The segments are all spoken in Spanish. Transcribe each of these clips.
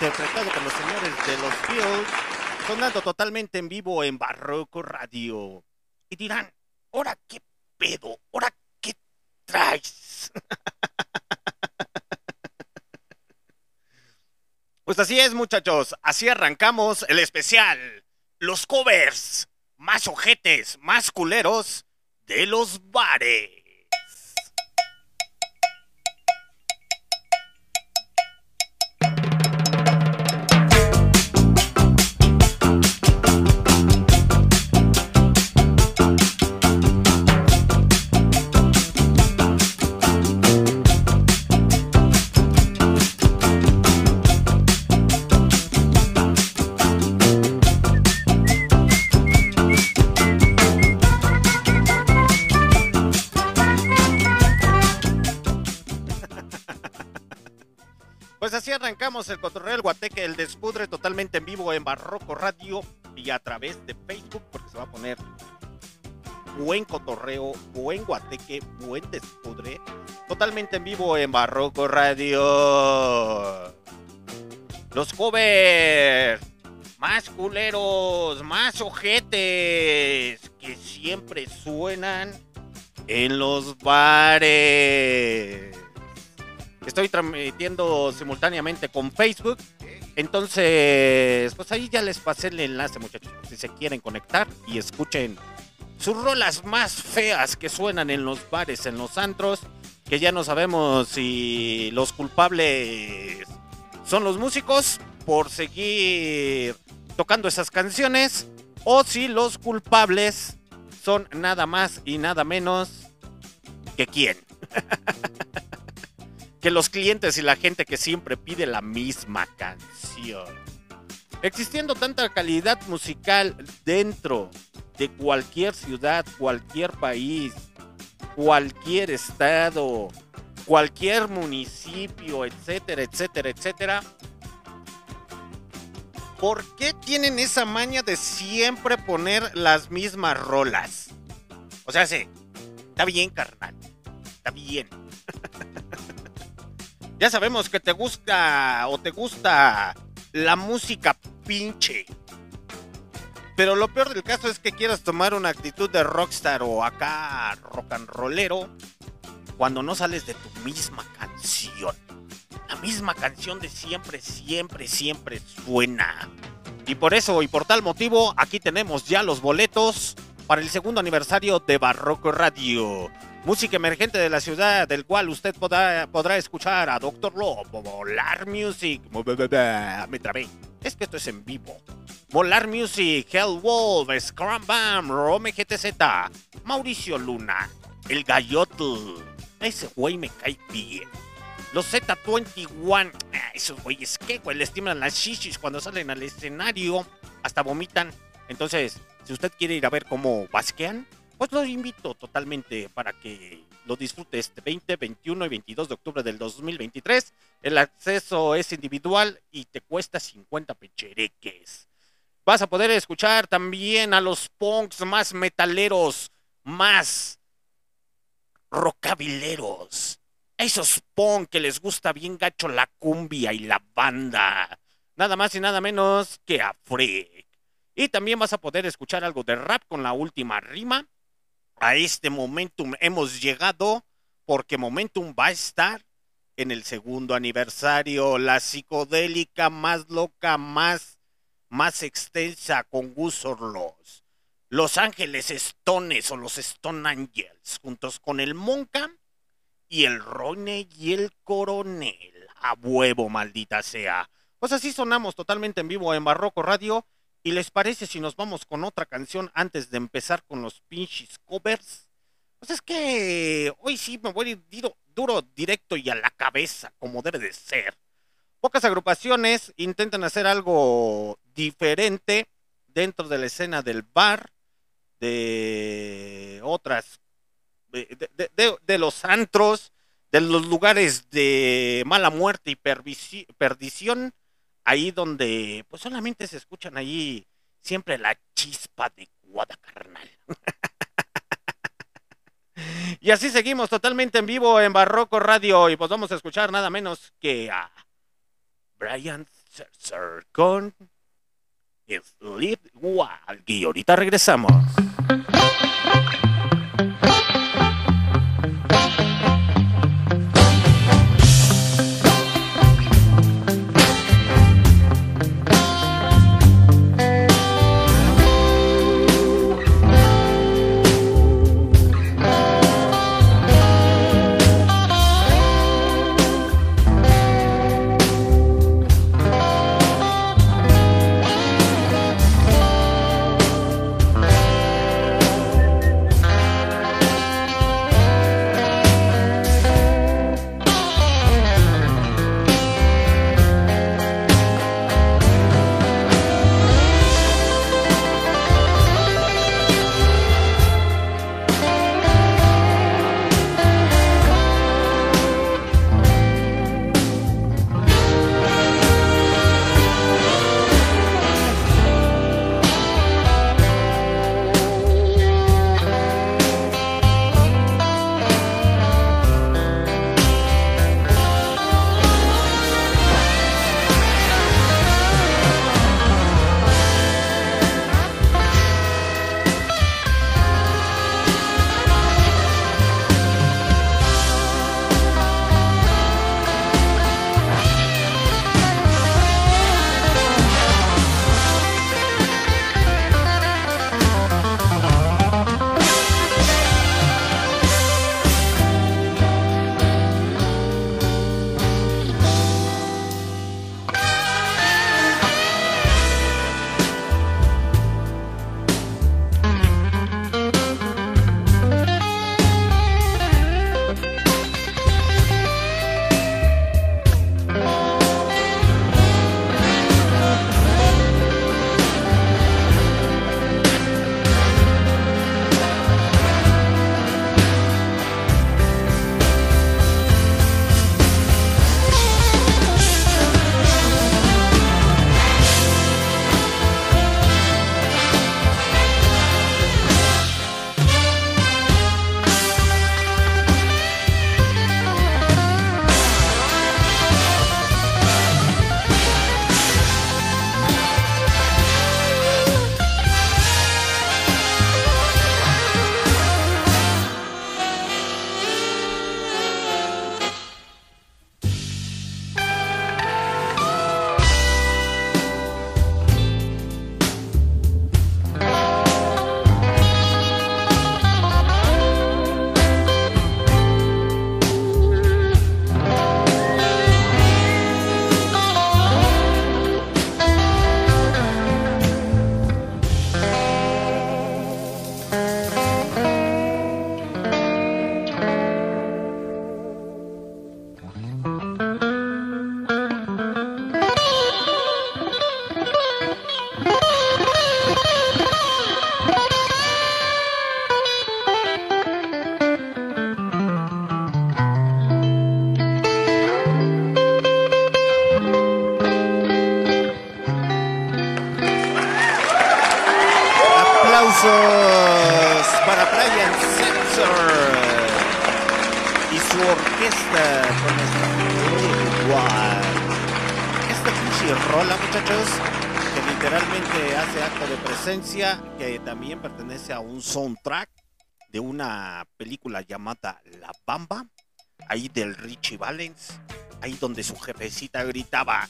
Interpretado por los señores de los Beatles, sonando totalmente en vivo en Barroco Radio. Y dirán, ¿ahora qué pedo? ¿Ahora qué traes? pues así es, muchachos. Así arrancamos el especial. Los covers más ojetes, más culeros de los bares. Arrancamos el cotorreo del Guateque, el despudre totalmente en vivo en Barroco Radio. Y a través de Facebook porque se va a poner buen cotorreo, buen guateque, buen despudre. Totalmente en vivo en Barroco Radio. Los covers más culeros, más ojetes que siempre suenan en los bares. Estoy transmitiendo simultáneamente con Facebook. Entonces, pues ahí ya les pasé el enlace, muchachos, si se quieren conectar y escuchen sus rolas más feas que suenan en los bares, en los antros, que ya no sabemos si los culpables son los músicos por seguir tocando esas canciones o si los culpables son nada más y nada menos que quién. que los clientes y la gente que siempre pide la misma canción. Existiendo tanta calidad musical dentro de cualquier ciudad, cualquier país, cualquier estado, cualquier municipio, etcétera, etcétera, etcétera. ¿Por qué tienen esa maña de siempre poner las mismas rolas? O sea, sí, está bien, carnal. Está bien. ya sabemos que te gusta o te gusta la música pinche. Pero lo peor del caso es que quieras tomar una actitud de rockstar o acá rock and rollero cuando no sales de tu misma canción. La misma canción de siempre, siempre, siempre suena. Y por eso y por tal motivo, aquí tenemos ya los boletos para el segundo aniversario de Barroco Radio. Música emergente de la ciudad, del cual usted podrá, podrá escuchar a Doctor Lobo, Volar Music. Me trabé. Es que esto es en vivo. Volar Music, Hellwolf, Scrum Bam, Rome GTZ, Mauricio Luna, El Gallotl. Ese güey me cae bien. Los Z21, ah, esos güeyes, ¿qué, güey? Les las shishis cuando salen al escenario, hasta vomitan. Entonces, si usted quiere ir a ver cómo basquean, pues lo invito totalmente para que lo disfrute este 20, 21 y 22 de octubre del 2023. El acceso es individual y te cuesta 50 pechereques. Vas a poder escuchar también a los punks más metaleros, más rockabileros. esos punk que les gusta bien gacho la cumbia y la banda. Nada más y nada menos que a Freak. Y también vas a poder escuchar algo de rap con la última rima. A este Momentum hemos llegado porque Momentum va a estar en el segundo aniversario, la psicodélica más loca, más más extensa con Gus Orlos. Los Ángeles Stones o los Stone Angels, juntos con el Monca y el Rone y el Coronel. A huevo, maldita sea. Pues así sonamos totalmente en vivo en Barroco Radio. ¿Y les parece si nos vamos con otra canción antes de empezar con los pinches covers? Pues es que hoy sí me voy duro, duro, directo y a la cabeza, como debe de ser. Pocas agrupaciones intentan hacer algo diferente dentro de la escena del bar, de otras, de, los antros, de los lugares de mala muerte y perdición, ahí donde pues solamente se escuchan ahí siempre la chispa adecuada, carnal. y así seguimos totalmente en vivo en Barroco Radio y pues vamos a escuchar nada menos que a Brian Setzer con Sleep Wild. Y ahorita regresamos. Un soundtrack de una película llamada La Bamba, ahí del Richie Valens, ahí donde su jefecita gritaba,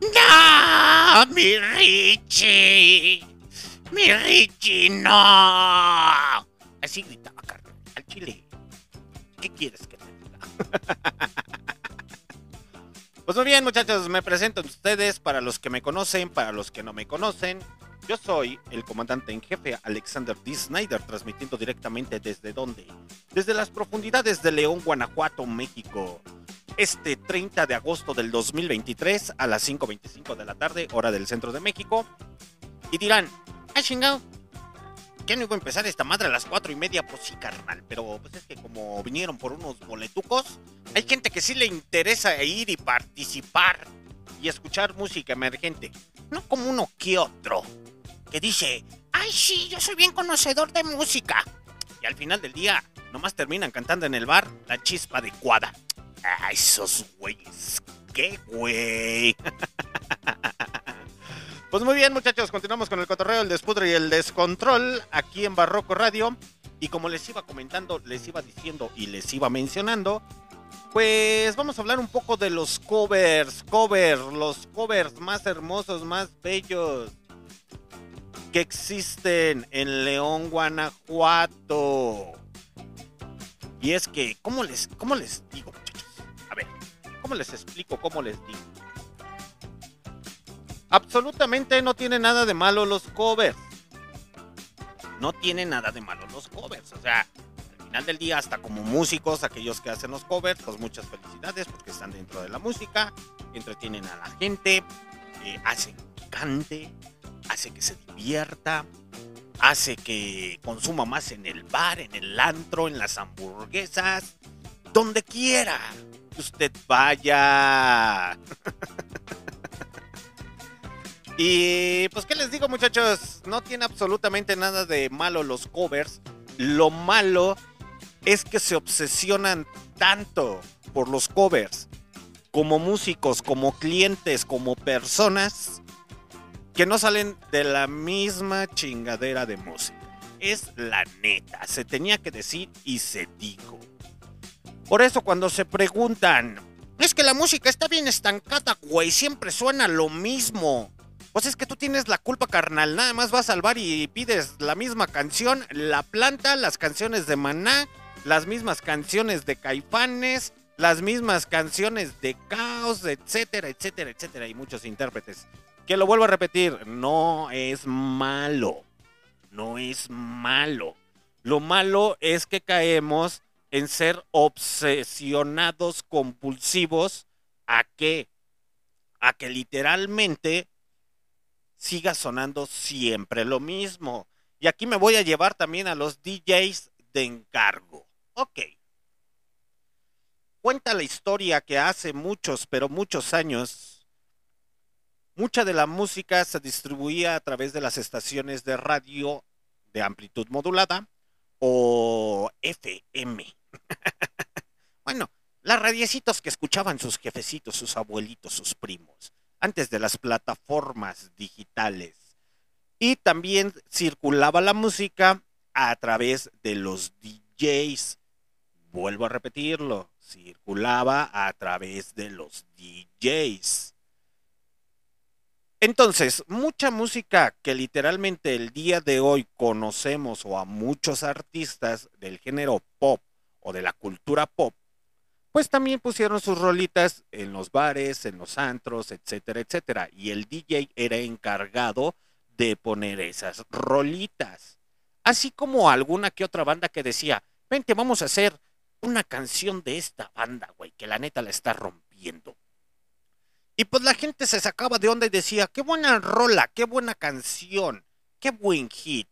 ¡No, mi Richie! ¡Mi Richie, no! Así gritaba Carmen, al chile. ¿Qué quieres que te diga? pues muy bien, muchachos, me presento a ustedes para los que me conocen, para los que no me conocen. Yo soy el comandante en jefe Alexander D. Snyder, transmitiendo directamente desde dónde? Desde las profundidades de León, Guanajuato, México. Este 30 de agosto del 2023 a las 5.25 de la tarde, hora del centro de México. Y dirán, ¡ay chingado! ¿Ya no iba a empezar esta madre a las 4 y media? Pues sí, carnal. Pero pues es que como vinieron por unos boletucos, hay gente que sí le interesa ir y participar y escuchar música emergente. No como uno que otro que dice, ay sí, yo soy bien conocedor de música. Y al final del día, nomás terminan cantando en el bar la chispa adecuada. Ay, esos güeyes, qué güey. pues muy bien, muchachos, continuamos con el cotorreo, el despudre y el descontrol aquí en Barroco Radio. Y como les iba comentando, les iba diciendo y les iba mencionando, pues vamos a hablar un poco de los covers, covers, los covers más hermosos, más bellos existen en León, Guanajuato. Y es que, ¿cómo les, cómo les digo, muchachos? A ver, ¿cómo les explico, cómo les digo? Absolutamente no tiene nada de malo los covers. No tiene nada de malo los covers. O sea, al final del día, hasta como músicos, aquellos que hacen los covers, pues muchas felicidades porque están dentro de la música, entretienen a la gente, eh, hacen cante, hace que se divierta, hace que consuma más en el bar, en el antro, en las hamburguesas, donde quiera que usted vaya. y pues, ¿qué les digo muchachos? No tiene absolutamente nada de malo los covers. Lo malo es que se obsesionan tanto por los covers como músicos, como clientes, como personas que no salen de la misma chingadera de música. Es la neta, se tenía que decir y se dijo. Por eso cuando se preguntan, es que la música está bien estancada, güey, siempre suena lo mismo. Pues es que tú tienes la culpa, carnal. Nada más vas al bar y pides la misma canción, la planta, las canciones de Maná, las mismas canciones de Caifanes, las mismas canciones de Caos, etcétera, etcétera, etcétera, y muchos intérpretes. Que lo vuelvo a repetir, no es malo. No es malo. Lo malo es que caemos en ser obsesionados compulsivos a que a que literalmente siga sonando siempre lo mismo. Y aquí me voy a llevar también a los DJs de encargo. Ok. Cuenta la historia que hace muchos, pero muchos años, Mucha de la música se distribuía a través de las estaciones de radio de amplitud modulada o FM. bueno, las radiecitos que escuchaban sus jefecitos, sus abuelitos, sus primos, antes de las plataformas digitales. Y también circulaba la música a través de los DJs. Vuelvo a repetirlo, circulaba a través de los DJs. Entonces, mucha música que literalmente el día de hoy conocemos o a muchos artistas del género pop o de la cultura pop, pues también pusieron sus rolitas en los bares, en los antros, etcétera, etcétera. Y el DJ era encargado de poner esas rolitas. Así como alguna que otra banda que decía, vente, vamos a hacer una canción de esta banda, güey, que la neta la está rompiendo. Y pues la gente se sacaba de onda y decía, qué buena rola, qué buena canción, qué buen hit.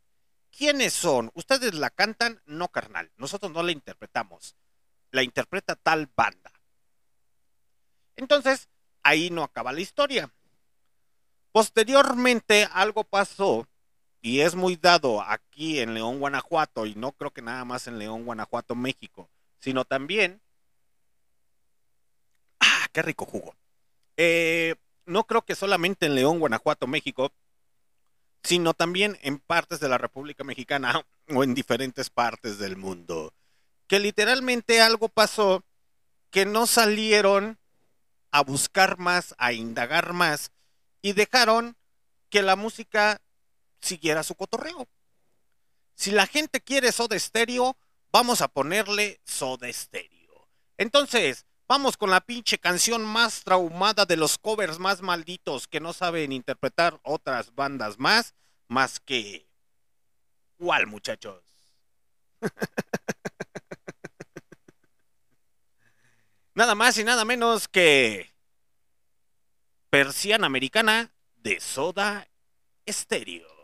¿Quiénes son? ¿Ustedes la cantan? No, carnal. Nosotros no la interpretamos. La interpreta tal banda. Entonces, ahí no acaba la historia. Posteriormente, algo pasó y es muy dado aquí en León, Guanajuato, y no creo que nada más en León, Guanajuato, México, sino también qué rico jugo. Eh, no creo que solamente en León, Guanajuato, México, sino también en partes de la República Mexicana o en diferentes partes del mundo. Que literalmente algo pasó que no salieron a buscar más, a indagar más y dejaron que la música siguiera su cotorreo. Si la gente quiere Soda Stereo, vamos a ponerle Soda Stereo. Entonces, vamos con la pinche canción más traumada de los covers más malditos que no saben interpretar otras bandas más, más que... ¿Cuál, muchachos? nada más y nada menos que... Persiana Americana de Soda Stereo.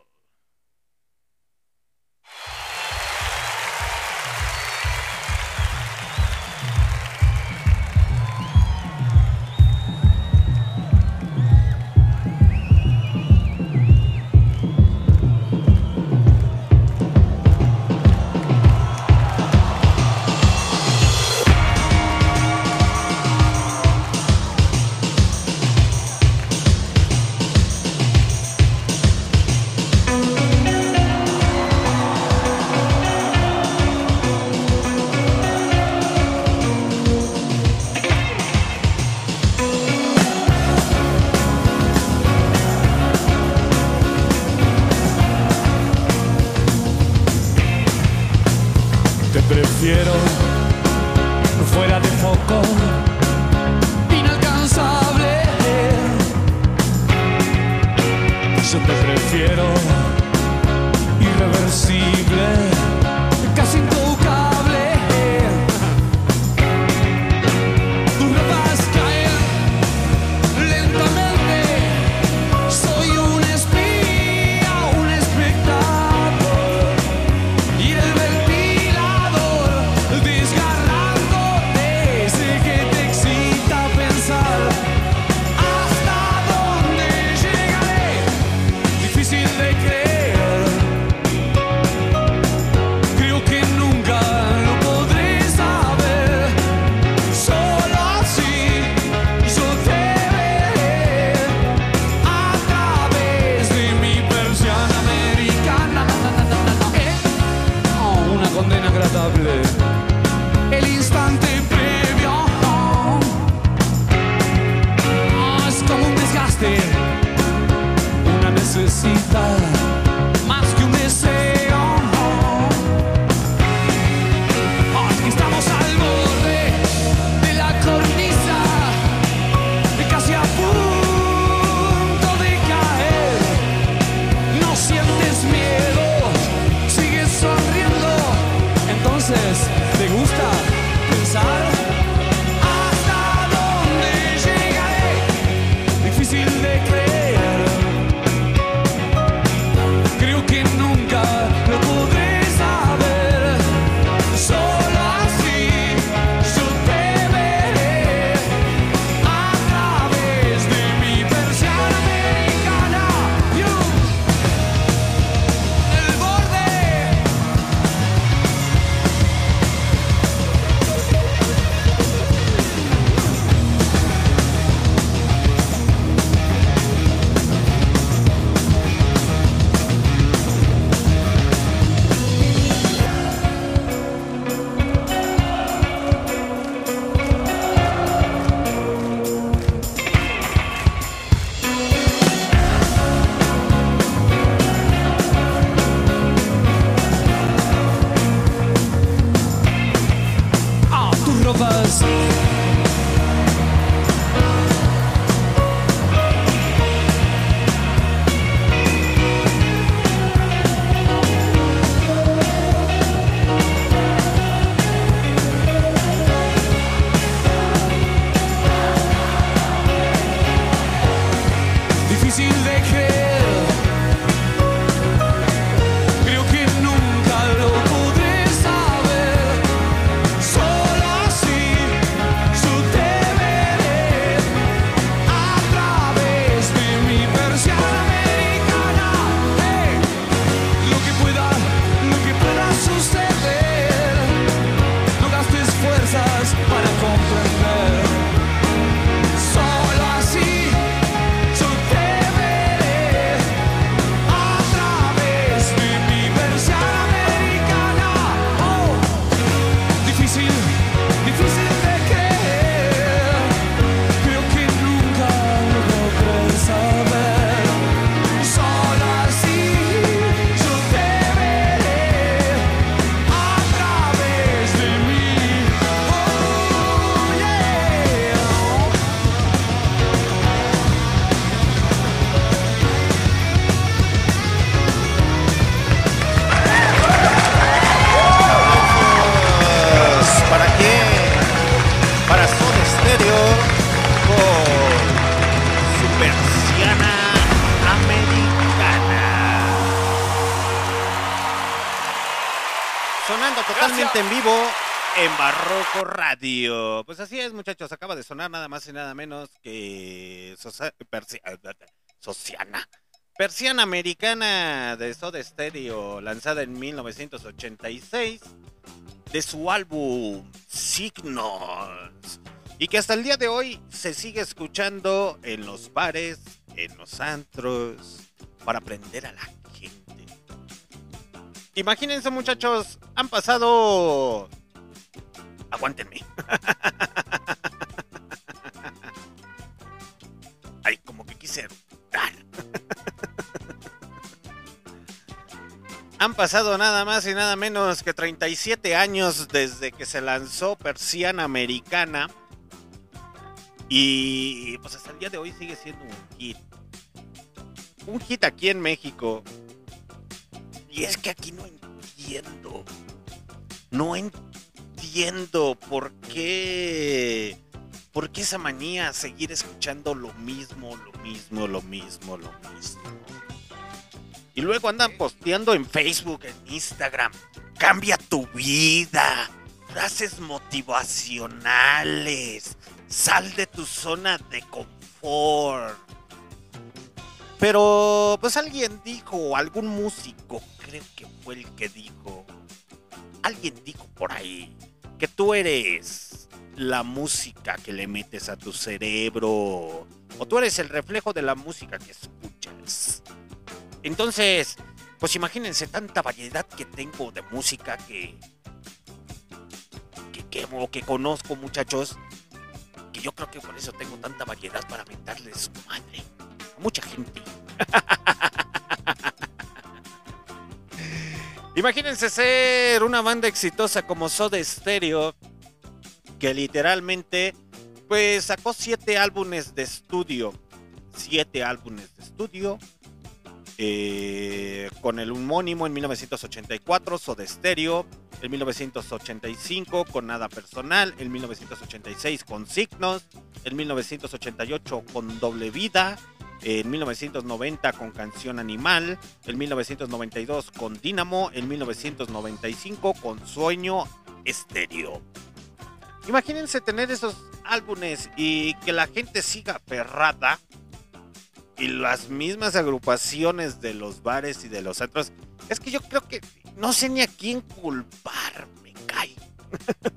Radio. Pues así es, muchachos. Acaba de sonar nada más y nada menos que Sociana. Persiana americana de Soda Stereo, lanzada en 1986, de su álbum Signos. Y que hasta el día de hoy se sigue escuchando en los bares, en los antros, para aprender a la gente. Imagínense, muchachos, han pasado. Aguántenme. Ay, como que quise. Han pasado nada más y nada menos que 37 años desde que se lanzó Persiana Americana. Y pues hasta el día de hoy sigue siendo un hit. Un hit aquí en México. Y es que aquí no entiendo. No entiendo por qué. ¿Por qué esa manía seguir escuchando lo mismo, lo mismo, lo mismo, lo mismo? Y luego andan posteando en Facebook, en Instagram. Cambia tu vida. Frases motivacionales. Sal de tu zona de confort. Pero, pues alguien dijo, algún músico, creo que fue el que dijo. Alguien dijo por ahí que tú eres la música que le metes a tu cerebro. O tú eres el reflejo de la música que escuchas. Entonces, pues imagínense tanta variedad que tengo de música que. que, que, que conozco, muchachos. Que yo creo que por eso tengo tanta variedad para mentarle su madre. A mucha gente. Imagínense ser una banda exitosa como Soda Stereo, que literalmente, pues sacó siete álbumes de estudio. Siete álbumes de estudio. eh, con el homónimo en 1984, Soda Stereo. En 1985 con Nada Personal. En 1986 con Signos. En 1988 con Doble Vida. En 1990 con Canción Animal. En 1992 con Dínamo. En 1995 con Sueño Estéreo. Imagínense tener esos álbumes y que la gente siga aferrada y las mismas agrupaciones de los bares y de los centros. Es que yo creo que no sé ni a quién culpar, me cae.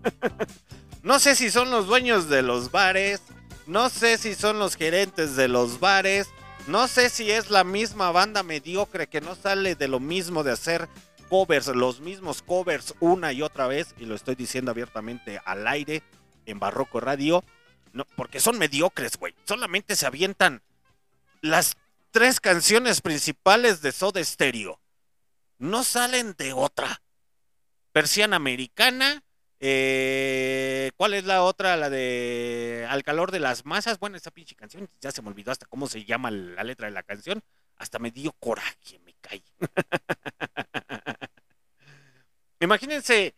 no sé si son los dueños de los bares, no sé si son los gerentes de los bares, no sé si es la misma banda mediocre que no sale de lo mismo de hacer covers, los mismos covers una y otra vez, y lo estoy diciendo abiertamente al aire en Barroco Radio, no, porque son mediocres, güey. Solamente se avientan las tres canciones principales de Soda Stereo. No salen de otra. Persiana Americana. Eh, ¿Cuál es la otra? La de Al calor de las masas. Bueno, esa pinche canción. Ya se me olvidó hasta cómo se llama la letra de la canción. Hasta me dio coraje, me caí. Imagínense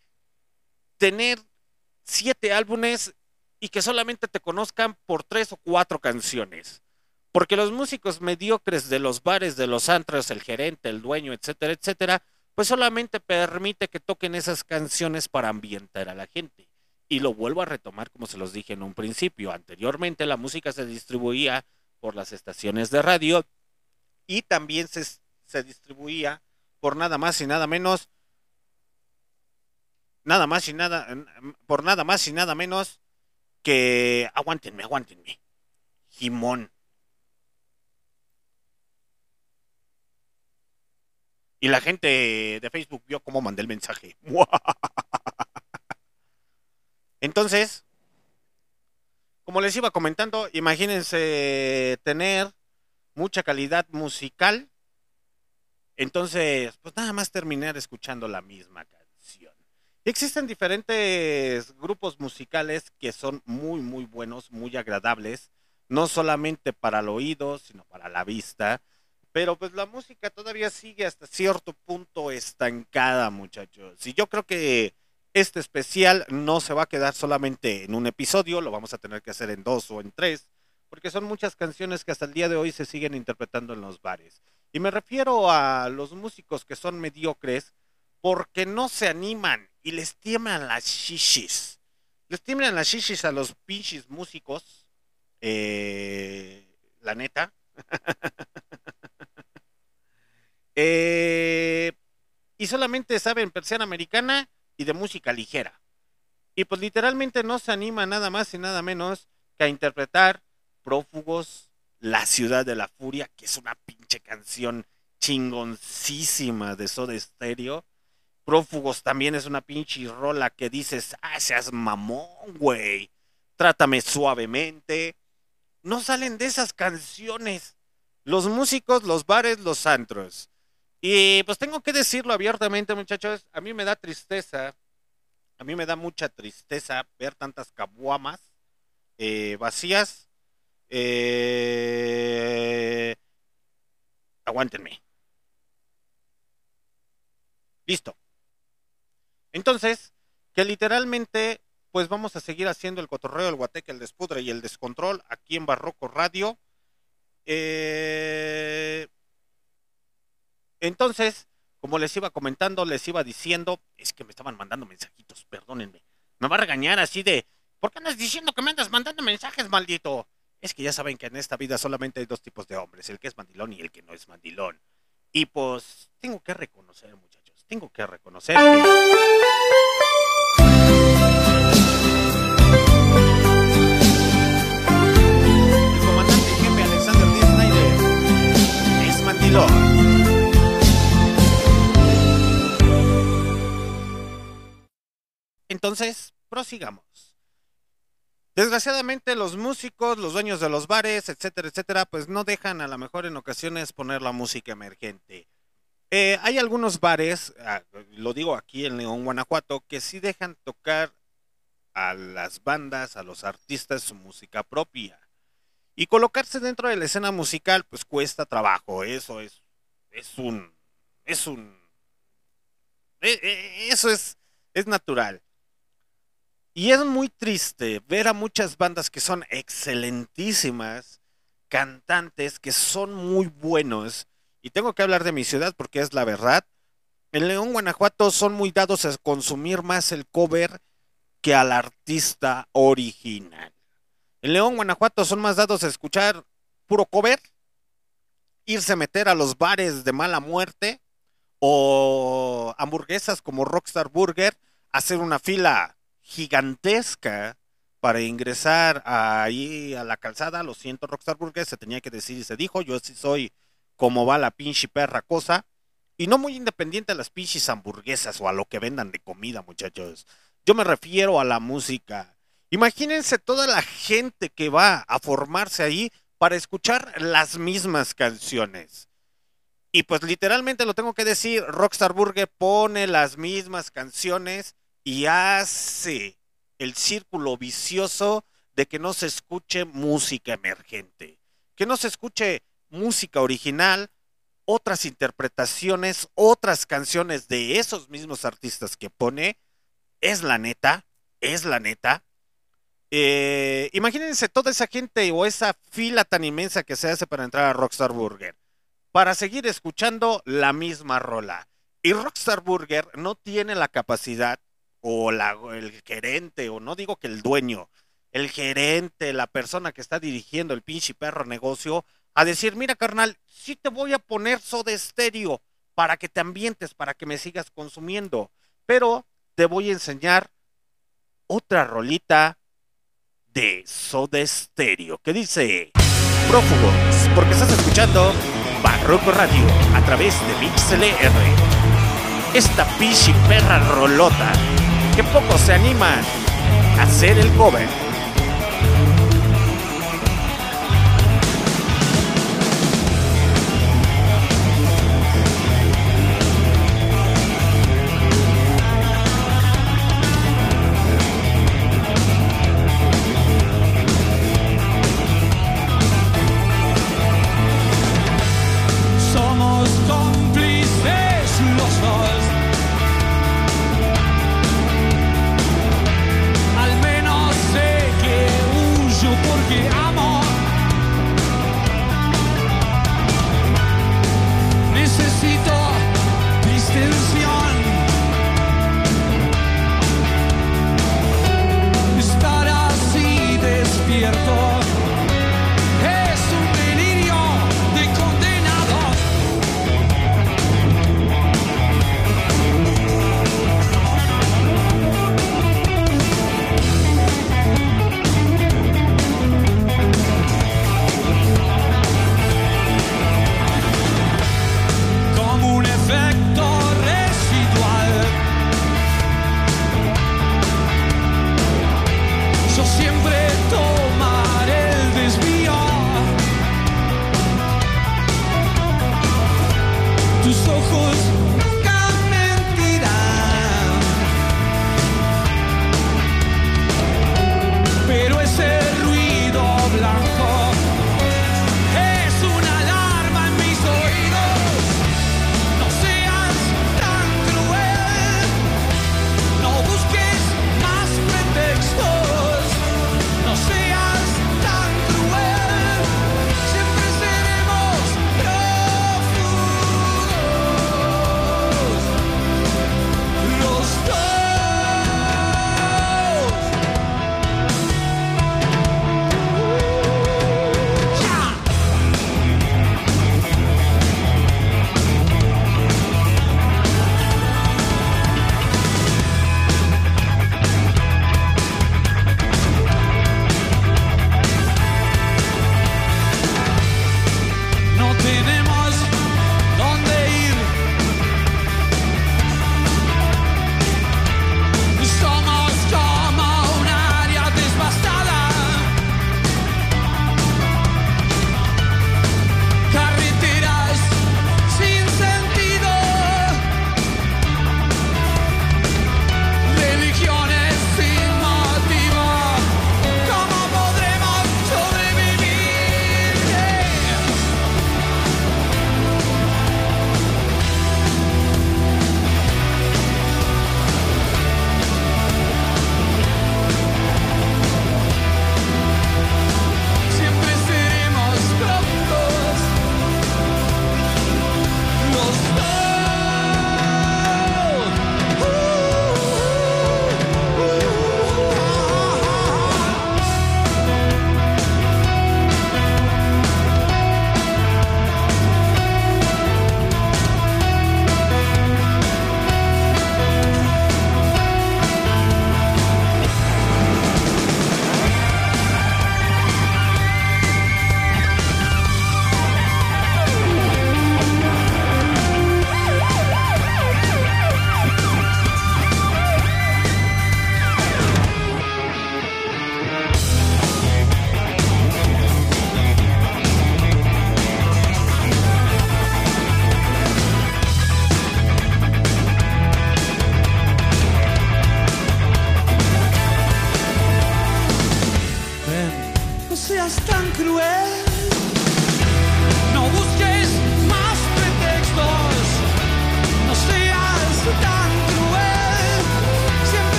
tener siete álbumes y que solamente te conozcan por tres o cuatro canciones. Porque los músicos mediocres de los bares, de los antros, el gerente, el dueño, etcétera, etcétera, pues solamente permite que toquen esas canciones para ambientar a la gente. Y lo vuelvo a retomar como se los dije en un principio. Anteriormente la música se distribuía por las estaciones de radio y también se, se distribuía por nada más y nada menos, nada más y nada, por nada más y nada menos que, aguántenme, aguántenme, Jimón. Y la gente de Facebook vio cómo mandé el mensaje. Entonces, como les iba comentando, imagínense tener mucha calidad musical. Entonces, pues nada más terminar escuchando la misma canción. Existen diferentes grupos musicales que son muy, muy buenos, muy agradables. No solamente para el oído, sino para la vista. Pero pues la música todavía sigue hasta cierto punto estancada, muchachos. Y yo creo que Este especial no se va a quedar solamente en un episodio, lo vamos a tener que hacer en dos o en tres, porque son muchas canciones que hasta el día de hoy se siguen interpretando en los bares. Y me refiero a los músicos que son mediocres porque no se animan y les tiemblan las shishis. Les tiemblan las shishis a los pinches músicos. Eh, la neta. eh, y solamente saben persiana americana y de música ligera. Y pues literalmente no se anima nada más y nada menos que a interpretar Prófugos, La Ciudad de la Furia, que es una pinche canción chingoncísima de Soda Stereo. Prófugos también es una pinche rola que dices, ah, seas mamón, güey. Trátame suavemente. No salen de esas canciones. Los músicos, los bares, los antros. Y pues tengo que decirlo abiertamente, muchachos, a mí me da tristeza, a mí me da mucha tristeza ver tantas cabuamas eh, vacías. Eh, aguántenme. Listo. Entonces, que literalmente, pues vamos a seguir haciendo el cotorreo, el guateque, el despudre y el descontrol aquí en Barroco Radio. Eh, entonces, como les iba comentando, les iba diciendo, es que me estaban mandando mensajitos, perdónenme. Me va a regañar así de, ¿por qué andas diciendo que me andas mandando mensajes, maldito? Es que ya saben que en esta vida solamente hay dos tipos de hombres, el que es mandilón y el que no es mandilón. Y pues tengo que reconocer, muchachos, tengo que reconocer. El comandante jefe Alexander D. Snyder es mandilón. Entonces, prosigamos. Desgraciadamente los músicos, los dueños de los bares, etcétera, etcétera, pues no dejan a lo mejor en ocasiones poner la música emergente. Eh, hay algunos bares, ah, lo digo aquí en León, Guanajuato, que sí dejan tocar a las bandas, a los artistas su música propia. Y colocarse dentro de la escena musical, pues cuesta trabajo. Eso es, es un, es un, eh, eh, eso es, es natural. Y es muy triste ver a muchas bandas que son excelentísimas, cantantes que son muy buenos. Y tengo que hablar de mi ciudad porque es la verdad. En León, Guanajuato son muy dados a consumir más el cover que al artista original. En León, Guanajuato son más dados a escuchar puro cover, irse a meter a los bares de mala muerte o hamburguesas como Rockstar Burger, hacer una fila gigantesca para ingresar ahí a la calzada. Lo siento, Rockstar Burger, se tenía que decir y se dijo. Yo sí soy como va la pinche perra cosa. Y no muy independiente a las pinches hamburguesas o a lo que vendan de comida, muchachos. Yo me refiero a la música. Imagínense toda la gente que va a formarse ahí para escuchar las mismas canciones. Y pues literalmente lo tengo que decir, Rockstar Burger pone las mismas canciones y hace el círculo vicioso de que no se escuche música emergente, que no se escuche música original, otras interpretaciones, otras canciones de esos mismos artistas que pone. Es la neta, es la neta. Eh, imagínense toda esa gente o esa fila tan inmensa que se hace para entrar a Rockstar Burger, para seguir escuchando la misma rola. Y Rockstar Burger no tiene la capacidad o el gerente, o no digo que el dueño, el gerente, la persona que está dirigiendo el pinche perro negocio, a decir, mira carnal, sí te voy a poner soda estéreo para que te ambientes, para que me sigas consumiendo, pero te voy a enseñar otra rolita de soda estéreo que dice prófugos, porque estás escuchando Barroco Radio a través de MixLR. Esta pinche perra rolota que pocos se animan a hacer el cover.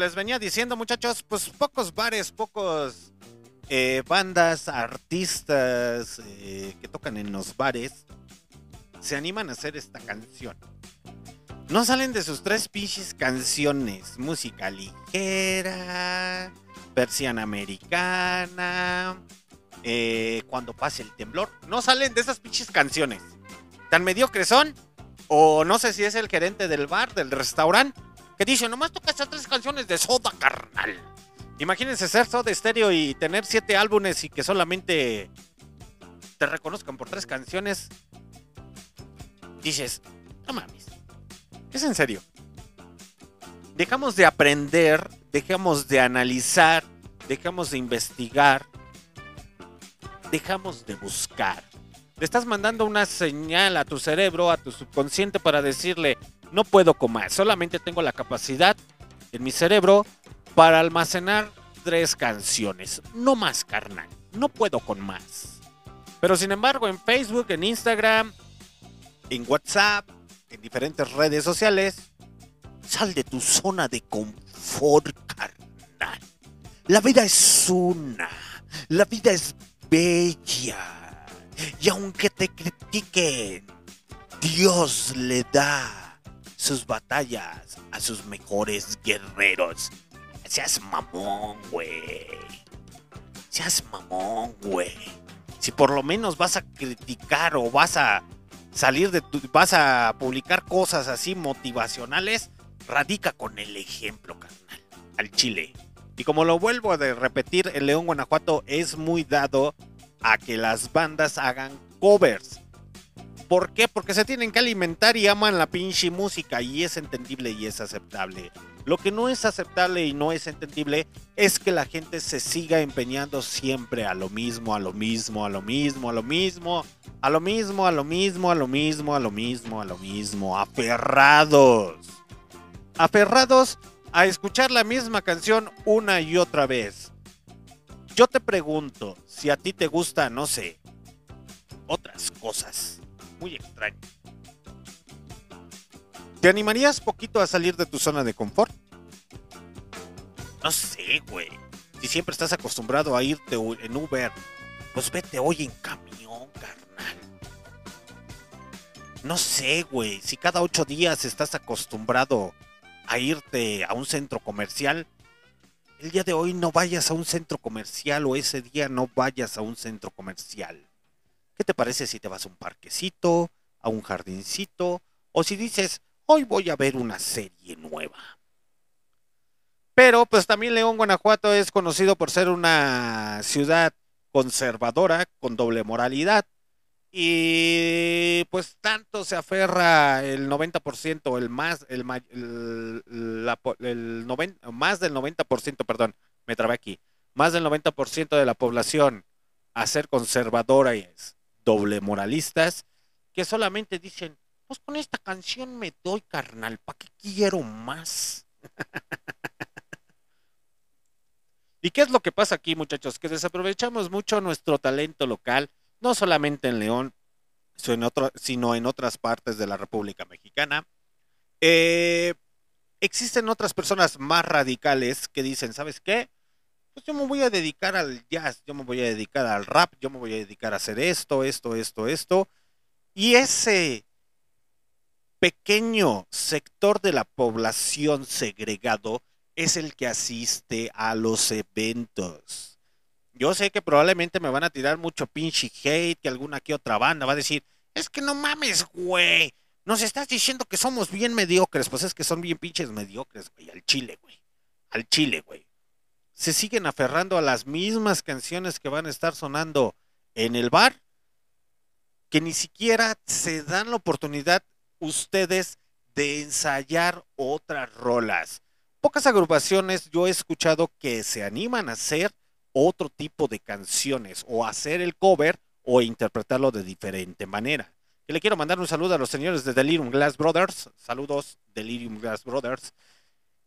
les venía diciendo, muchachos, pues pocos bares, pocos eh, bandas, artistas eh, que tocan en los bares se animan a hacer esta canción. No salen de sus tres pinches canciones. Música ligera, persiana americana, eh, cuando pase el temblor. No salen de esas pinches canciones. Tan mediocres son. O no sé si es el gerente del bar, del restaurante que dice, nomás tocas esas tres canciones de Soda, carnal. Imagínense ser Soda Stereo y tener siete álbumes y que solamente te reconozcan por tres canciones. Dices, no mames. Es en serio. Dejamos de aprender, dejamos de analizar, dejamos de investigar, dejamos de buscar. Le estás mandando una señal a tu cerebro, a tu subconsciente para decirle, no puedo comer, solamente tengo la capacidad en mi cerebro para almacenar tres canciones, no más carnal, no puedo con más. Pero sin embargo en Facebook, en Instagram, en WhatsApp, en diferentes redes sociales, sal de tu zona de confort carnal. La vida es una, la vida es bella. Y aunque te critiquen, Dios le da sus batallas a sus mejores guerreros. Seas mamón, güey. Seas mamón, güey. Si por lo menos vas a criticar o vas a salir de tu, vas a publicar cosas así motivacionales, radica con el ejemplo, carnal. Al chile. Y como lo vuelvo a repetir, el León Guanajuato es muy dado a que las bandas hagan covers. ¿Por qué? Porque se tienen que alimentar y aman la pinche música y es entendible y es aceptable. Lo que no es aceptable y no es entendible es que la gente se siga empeñando siempre a lo mismo, a lo mismo, a lo mismo, a lo mismo, a lo mismo, a lo mismo, a lo mismo, a lo mismo, a lo mismo, aferrados. Aferrados a escuchar la misma canción una y otra vez. Yo te pregunto si a ti te gusta, no sé, otras cosas. Muy extraño. ¿Te animarías poquito a salir de tu zona de confort? No sé, güey. Si siempre estás acostumbrado a irte en Uber, pues vete hoy en camión, carnal. No sé, güey. Si cada ocho días estás acostumbrado a irte a un centro comercial, el día de hoy no vayas a un centro comercial o ese día no vayas a un centro comercial. ¿Qué te parece si te vas a un parquecito, a un jardincito, o si dices, hoy voy a ver una serie nueva? Pero pues también León, Guanajuato es conocido por ser una ciudad conservadora, con doble moralidad. Y pues tanto se aferra el 90%, el más, el, el, el 90, más del 90%, perdón, me trabé aquí, más del 90% de la población a ser conservadora y es doble moralistas, que solamente dicen, pues con esta canción me doy carnal, ¿para qué quiero más? ¿Y qué es lo que pasa aquí, muchachos? Que desaprovechamos mucho nuestro talento local no solamente en León, sino en otras partes de la República Mexicana. Eh, existen otras personas más radicales que dicen, ¿sabes qué? Pues yo me voy a dedicar al jazz, yo me voy a dedicar al rap, yo me voy a dedicar a hacer esto, esto, esto, esto. Y ese pequeño sector de la población segregado es el que asiste a los eventos yo sé que probablemente me van a tirar mucho pinche hate, que alguna que otra banda va a decir, es que no mames, güey. Nos estás diciendo que somos bien mediocres. Pues es que son bien pinches mediocres, güey. Al chile, güey. Al chile, güey. Se siguen aferrando a las mismas canciones que van a estar sonando en el bar, que ni siquiera se dan la oportunidad ustedes de ensayar otras rolas. Pocas agrupaciones yo he escuchado que se animan a hacer otro tipo de canciones o hacer el cover o interpretarlo de diferente manera. Que le quiero mandar un saludo a los señores de Delirium Glass Brothers. Saludos, Delirium Glass Brothers.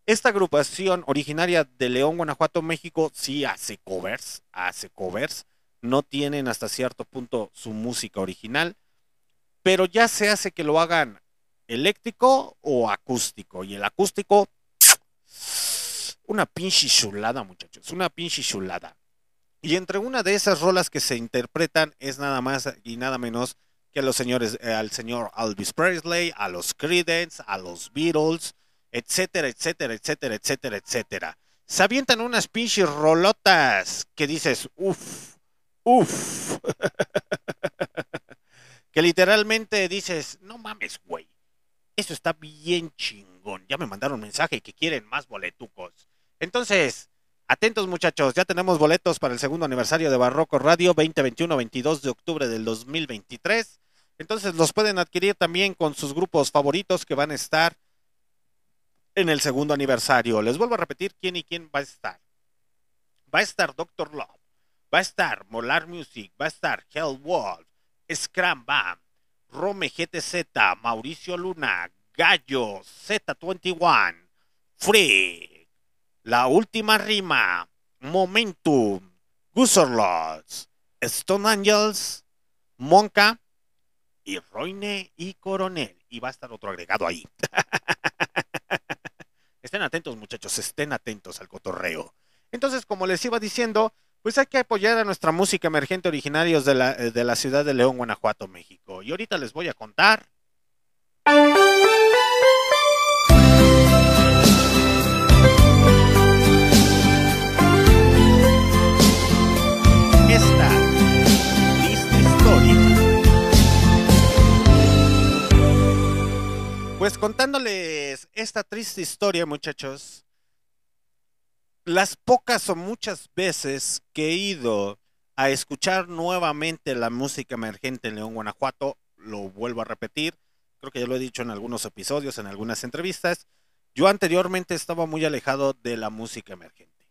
Esta agrupación originaria de León, Guanajuato, México, sí hace covers, hace covers. No tienen hasta cierto punto su música original, pero ya se hace que lo hagan eléctrico o acústico. Y el acústico una pinche chulada, muchachos, una pinche chulada. Y entre una de esas rolas que se interpretan es nada más y nada menos que a los señores, eh, al señor Elvis Presley, a los Creedence, a los Beatles, etcétera, etcétera, etcétera, etcétera, etcétera. Se avientan unas pinches rolotas que dices, uff, uff. que literalmente dices, no mames, güey. Eso está bien chingón. Ya me mandaron un mensaje que quieren más boletucos. Entonces, atentos muchachos, ya tenemos boletos para el segundo aniversario de Barroco Radio 2021-22 de octubre del 2023. Entonces los pueden adquirir también con sus grupos favoritos que van a estar en el segundo aniversario. Les vuelvo a repetir quién y quién va a estar. Va a estar Doctor Love, va a estar Molar Music, va a estar Hell Wolf, Scram Bam, Rome GTZ, Mauricio Luna, Gallo, Z21, Free, La Última Rima, Momentum, Gusorlots, Stone Angels, Monka y Roine y Coronel. Y va a estar otro agregado ahí. estén atentos, muchachos, estén atentos al cotorreo. Entonces, como les iba diciendo, pues hay que apoyar a nuestra música emergente originarios de la, eh, de la ciudad de León, Guanajuato, México. Y ahorita les voy a contar. Pues contándoles esta triste historia, muchachos, las pocas o muchas veces que he ido a escuchar nuevamente la música emergente en León, Guanajuato, lo vuelvo a repetir, creo que ya lo he dicho en algunos episodios, en algunas entrevistas, yo anteriormente estaba muy alejado de la música emergente.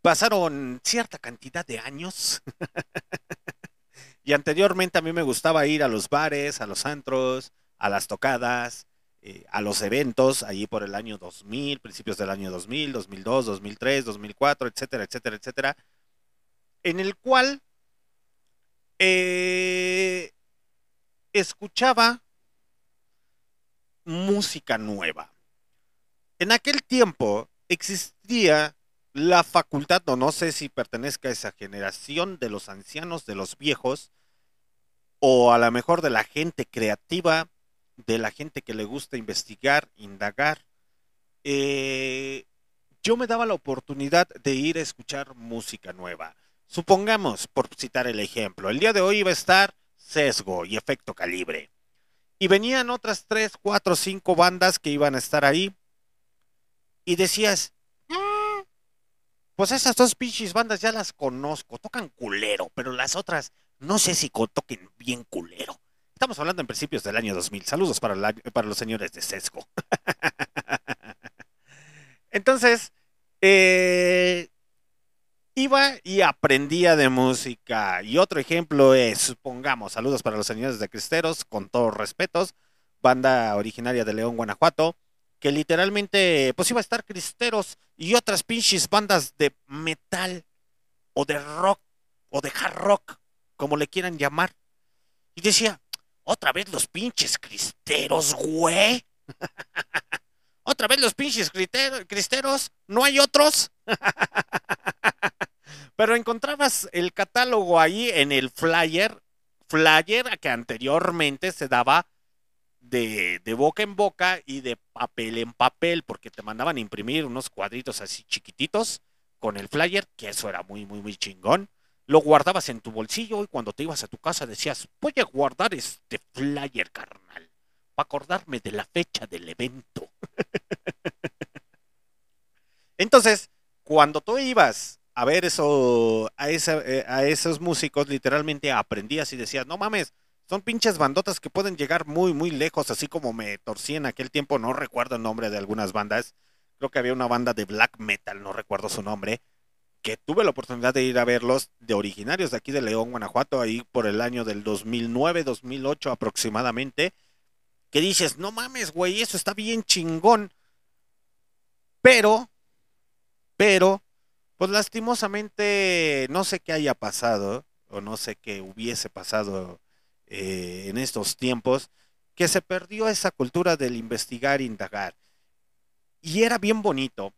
Pasaron cierta cantidad de años y anteriormente a mí me gustaba ir a los bares, a los antros, a las tocadas, eh, a los eventos, allí por el año 2000, principios del año 2000, 2002, 2003, 2004, etcétera, etcétera, etcétera, en el cual eh, escuchaba música nueva. En aquel tiempo existía la facultad, o no sé si pertenezca a esa generación de los ancianos, de los viejos, o a lo mejor de la gente creativa, de la gente que le gusta investigar, indagar. Eh, yo me daba la oportunidad de ir a escuchar música nueva. Supongamos, por citar el ejemplo, el día de hoy iba a estar Sesgo y Efecto Calibre. Y venían otras tres, cuatro, cinco bandas que iban a estar ahí. Y decías, "Mm, pues esas dos pinches bandas ya las conozco, tocan culero, pero las otras no sé si toquen bien culero. Estamos hablando en principios del año 2000. Saludos para, los señores de Sesgo. Entonces, eh, iba y aprendía de música. Y otro ejemplo es, supongamos, saludos para los señores de Cristeros, con todos respetos, banda originaria de León, Guanajuato, que literalmente, pues iba a estar Cristeros y otras pinches bandas de metal o de rock o de hard rock, como le quieran llamar. Y decía, otra vez los pinches cristeros, güey. otra vez los pinches cristeros, ¿no hay otros? Pero encontrabas el catálogo ahí en el flyer, flyer que anteriormente se daba de, de boca en boca y de papel en papel, porque te mandaban imprimir unos cuadritos así chiquititos con el flyer, que eso era muy, muy, muy chingón. Lo guardabas en tu bolsillo y cuando te ibas a tu casa decías, voy a guardar este flyer, carnal, para acordarme de la fecha del evento. Entonces, cuando tú ibas a ver eso, a, esa- eh, a esos músicos, literalmente aprendías y decías, no mames, son pinches bandotas que pueden llegar muy, muy lejos, así como me torcí en aquel tiempo, no recuerdo el nombre de algunas bandas. Creo que había una banda de black metal, no recuerdo su nombre, que tuve la oportunidad de ir a verlos de originarios de aquí de León, Guanajuato, ahí por el año del 2009, 2008 aproximadamente, que dices, no mames, güey, eso está bien chingón. Pero, pero, pues lastimosamente no sé qué haya pasado, o no sé qué hubiese pasado eh, en estos tiempos, que se perdió esa cultura del investigar indagar. Y era bien bonito,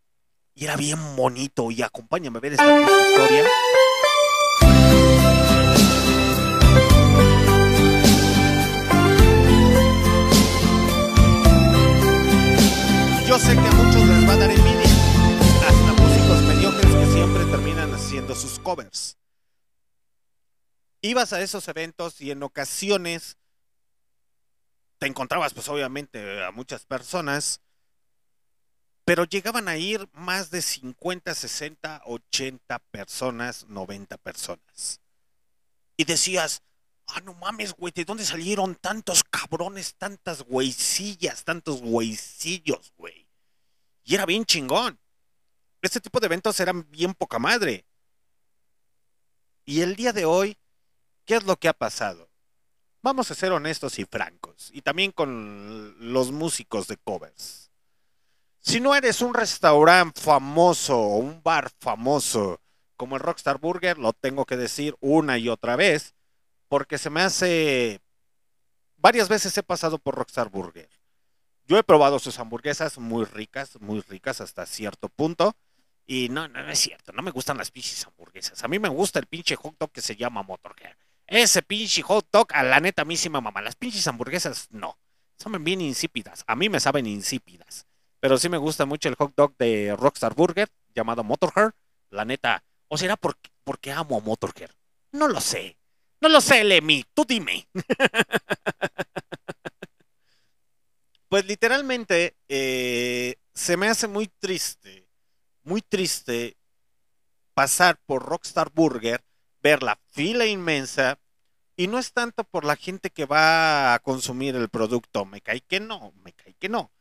y era bien bonito, y acompáñame a ver esta historia. Yo sé que a muchos les va a dar envidia, hasta músicos mediocres que siempre terminan haciendo sus covers. Ibas a esos eventos y en ocasiones te encontrabas pues obviamente a muchas personas, pero llegaban a ir más de 50, 60, 80 personas, 90 personas. Y decías, ah, no mames, güey, ¿de dónde salieron tantos cabrones, tantas güeycillas, tantos güeycillos, güey? Y era bien chingón. Este tipo de eventos eran bien poca madre. Y el día de hoy, ¿qué es lo que ha pasado? Vamos a ser honestos y francos. Y también con los músicos de covers. Si no eres un restaurante famoso o un bar famoso como el Rockstar Burger, lo tengo que decir una y otra vez, porque se me hace... Varias veces he pasado por Rockstar Burger. Yo he probado sus hamburguesas muy ricas, muy ricas hasta cierto punto. Y no, no, es cierto, no me gustan las pinches hamburguesas. A mí me gusta el pinche hot dog que se llama Motorhead. Ese pinche hot dog, a la neta, a mí. Las pinches hamburguesas, no. Son bien insípidas. A mí me saben insípidas. Pero sí me gusta mucho el hot dog de Rockstar Burger, llamado Motorhead. La neta, ¿o será porque, porque amo a Motorhead? No lo sé. No lo sé, Lemmy. Tú dime. pues literalmente, eh, se me hace muy triste, muy triste pasar por Rockstar Burger, ver la fila inmensa, y no es tanto por la gente que va a consumir el producto, me cae que no, me cae que no.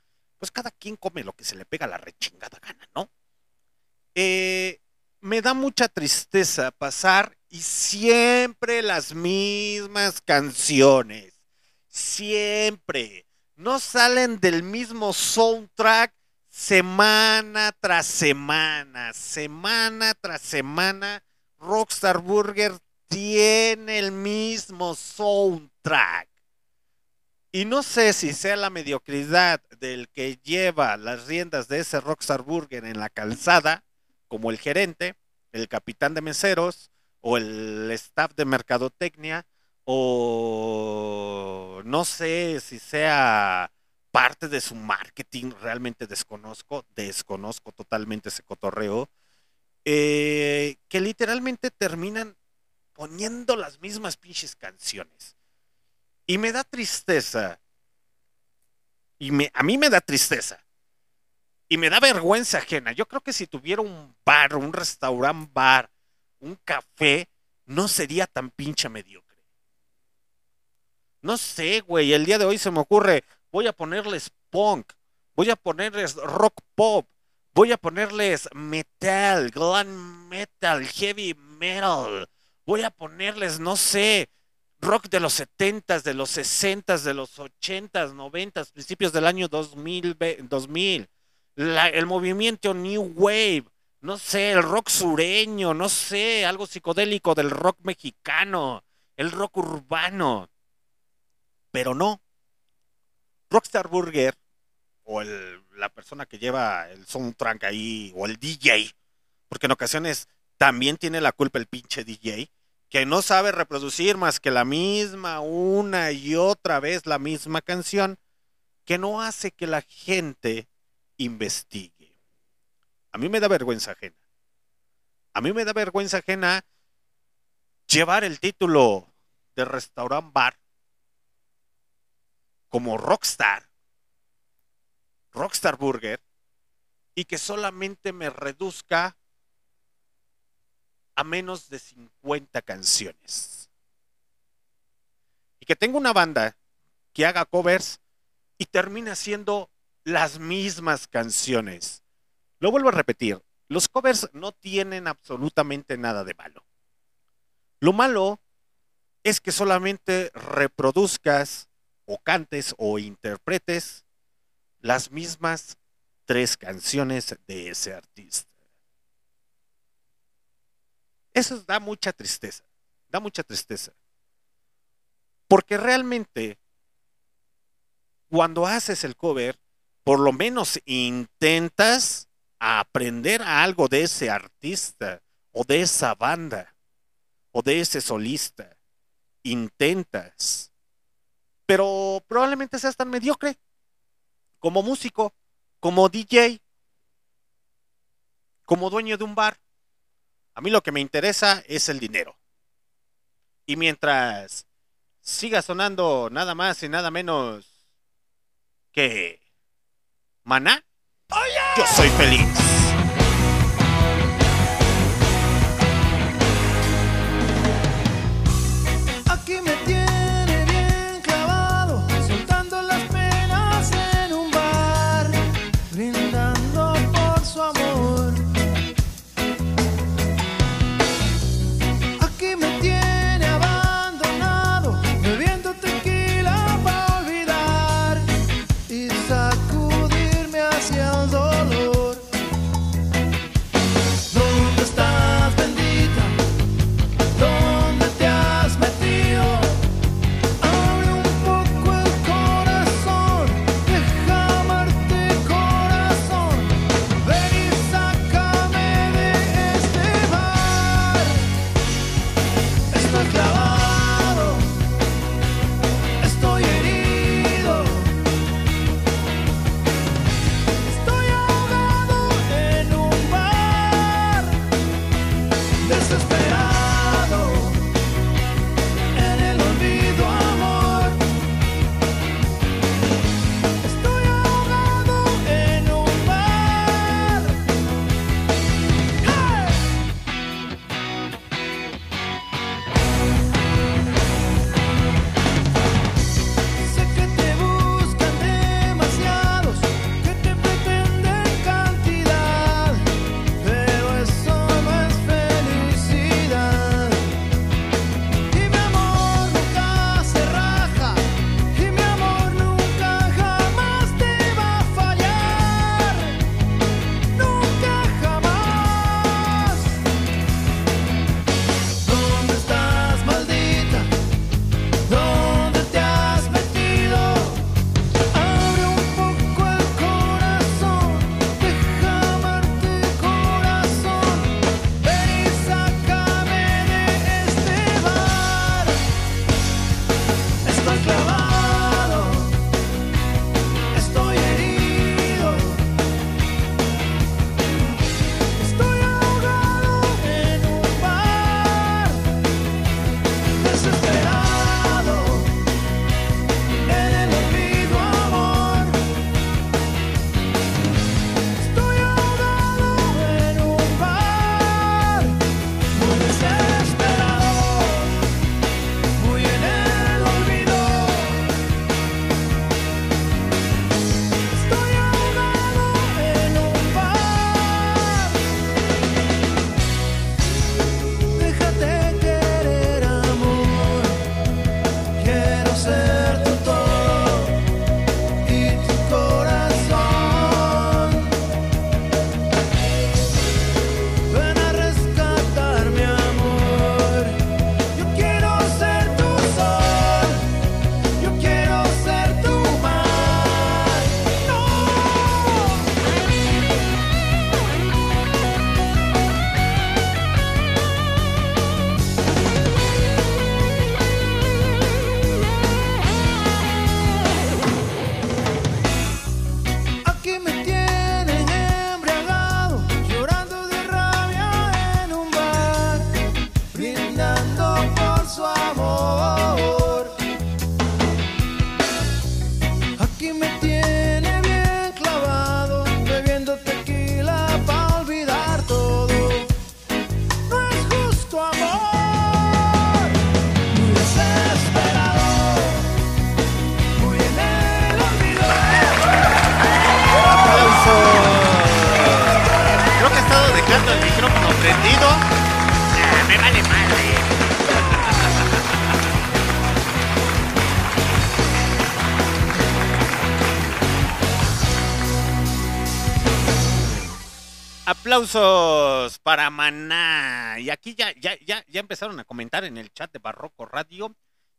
Pues cada quien come lo que se le pega la rechingada gana, ¿no? Eh, me da mucha tristeza pasar y siempre las mismas canciones. Siempre. No salen del mismo soundtrack semana tras semana. Semana tras semana. Rockstar Burger tiene el mismo soundtrack. Y no sé si sea la mediocridad del que lleva las riendas de ese Rockstar Burger en la calzada, como el gerente, el capitán de meseros o el staff de mercadotecnia, o no sé si sea parte de su marketing, realmente desconozco, desconozco totalmente ese cotorreo, eh, que literalmente terminan poniendo las mismas pinches canciones. Y me da tristeza. Y me, a mí me da tristeza. Y me da vergüenza ajena. Yo creo que si tuviera un bar, un restaurante bar, un café, no sería tan pinche mediocre. No sé, güey. El día de hoy se me ocurre, voy a ponerles punk, voy a ponerles rock pop, voy a ponerles metal, glam metal, heavy metal, voy a ponerles, no sé, rock de los 70s, de los 60s, de los 80s, 90s, principios del año 2000, 2000 la, el movimiento New Wave, no sé, el rock sureño, no sé, algo psicodélico del rock mexicano, el rock urbano. Pero no. Rockstar Burger, o el, la persona que lleva el soundtrack ahí, o el DJ, porque en ocasiones también tiene la culpa el pinche DJ, que no sabe reproducir más que la misma, una y otra vez la misma canción, que no hace que la gente investigue. A mí me da vergüenza ajena. A mí me da vergüenza ajena llevar el título de restaurant bar como Rockstar, Rockstar Burger, y que solamente me reduzca a menos de 50 canciones. Y que tenga una banda que haga covers y termine haciendo las mismas canciones. Lo vuelvo a repetir, los covers no tienen absolutamente nada de malo. Lo malo es que solamente reproduzcas o cantes o interpretes las mismas tres canciones de ese artista. Eso da mucha tristeza, da mucha tristeza. Porque realmente, cuando haces el cover, por lo menos intentas aprender algo de ese artista o de esa banda o de ese solista. Intentas. Pero probablemente seas tan mediocre como músico, como DJ, como dueño de un bar. A mí lo que me interesa es el dinero. Y mientras siga sonando nada más y nada menos que Maná, yo soy feliz. Aplausos para Maná. Y aquí ya, ya, ya, ya empezaron a comentar en el chat de Barroco Radio.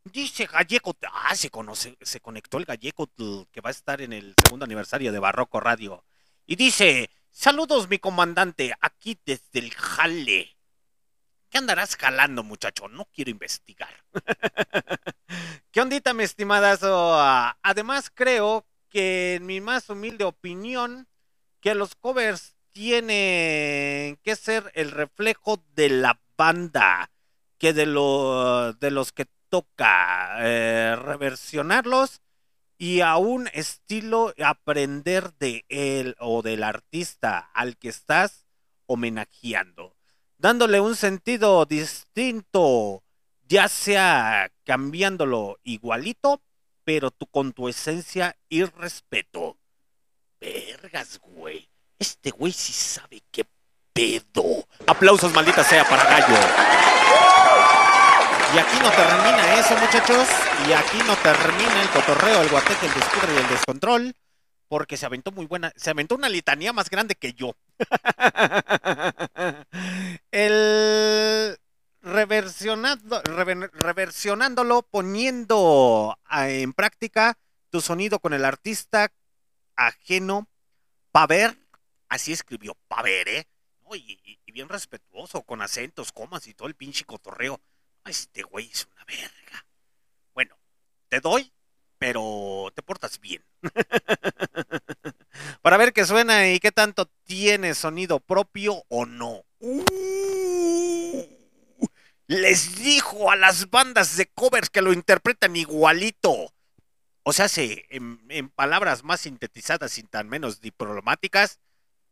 Dice Gallego, ah, se, conoce, se conectó el Gallego que va a estar en el segundo aniversario de Barroco Radio. Y dice, saludos mi comandante, aquí desde el jale. ¿Qué andarás jalando, muchacho? No quiero investigar. ¿Qué ondita, mi estimadas? además, creo que en mi más humilde opinión, que los covers tienen que ser el reflejo de la banda, que de, lo, de los que toca eh, reversionarlos y a un estilo aprender de él o del artista al que estás homenajeando dándole un sentido distinto, ya sea cambiándolo igualito, pero tú con tu esencia y respeto. Vergas, güey. Este güey sí sabe qué pedo. Aplausos, maldita sea, para Gallo. Y aquí no termina eso, muchachos. Y aquí no termina el cotorreo, el guateque, el descubre y el descontrol porque se aventó muy buena, se aventó una litanía más grande que yo. El reversionando, reversionándolo, poniendo en práctica tu sonido con el artista ajeno, pa' ver, así escribió, pa' ver, ¿eh? Y, y, bien respetuoso, con acentos, comas y todo el pinche cotorreo. Este güey es una verga. Bueno, te doy pero te portas bien. Para ver qué suena y qué tanto tiene sonido propio o no. Uh, les dijo a las bandas de covers que lo interpretan igualito. O sea, en, en palabras más sintetizadas y tan menos diplomáticas,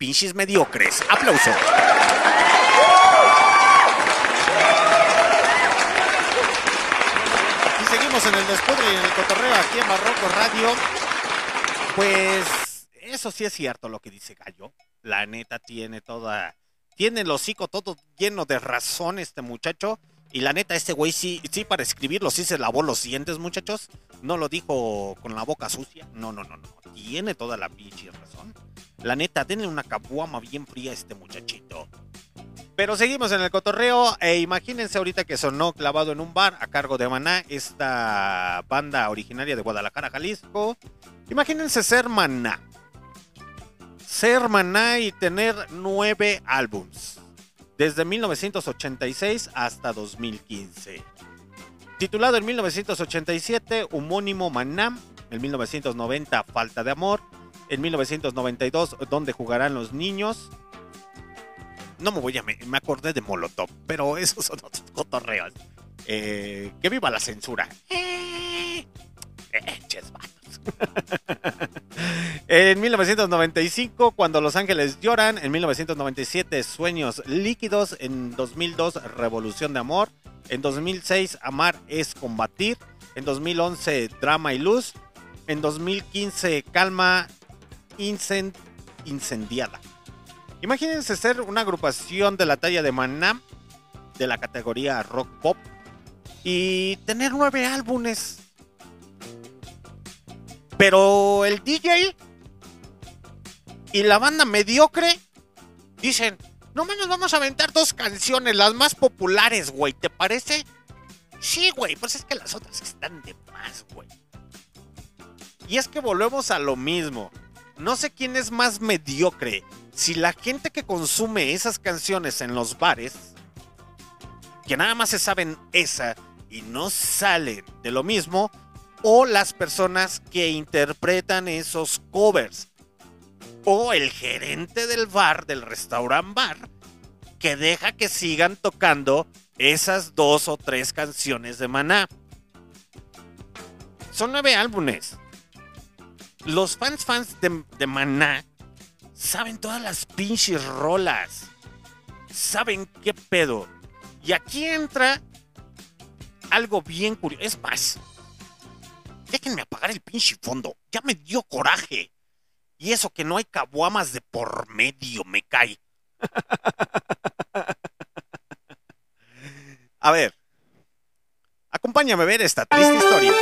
pinches mediocres. Aplauso. en el descudre y en el cotorreo aquí en Barroco Radio. Pues eso sí es cierto lo que dice Gallo. La neta tiene toda. Tiene el hocico todo lleno de razón este muchacho. Y la neta, este güey sí, sí para escribirlo sí se lavó los dientes, muchachos. No lo dijo con la boca sucia. No, no, no, no. Tiene toda la pinche razón. La neta, denle una cabuama bien fría a este muchachito. Pero seguimos en el cotorreo e imagínense ahorita que sonó clavado en un bar a cargo de Maná, esta banda originaria de Guadalajara, Jalisco. Imagínense ser Maná. Ser Maná y tener nueve álbums. Desde 1986 hasta 2015. Titulado en 1987, homónimo Maná. En 1990, Falta de Amor. En 1992, Donde jugarán los niños no me voy a. Me, me acordé de Molotov, pero esos son otros cotorreos. Eh, que viva la censura. Eh, eh en 1995, cuando Los Ángeles lloran. En 1997, Sueños líquidos. En 2002, Revolución de Amor. En 2006, Amar es combatir. En 2011, Drama y Luz. En 2015, Calma incendiada. Imagínense ser una agrupación de la talla de Maná, de la categoría rock pop, y tener nueve álbumes. Pero el DJ y la banda mediocre dicen, no menos vamos a aventar dos canciones, las más populares, güey, ¿te parece? Sí, güey, pues es que las otras están de más, güey. Y es que volvemos a lo mismo. No sé quién es más mediocre, si la gente que consume esas canciones en los bares, que nada más se saben esa y no salen de lo mismo, o las personas que interpretan esos covers, o el gerente del bar, del restaurant bar, que deja que sigan tocando esas dos o tres canciones de Maná. Son nueve álbumes. Los fans fans de, de Maná saben todas las pinches rolas. Saben qué pedo. Y aquí entra algo bien curioso. Es más, déjenme apagar el pinche fondo. Ya me dio coraje. Y eso que no hay cabuamas de por medio, me cae. a ver, acompáñame a ver esta triste historia.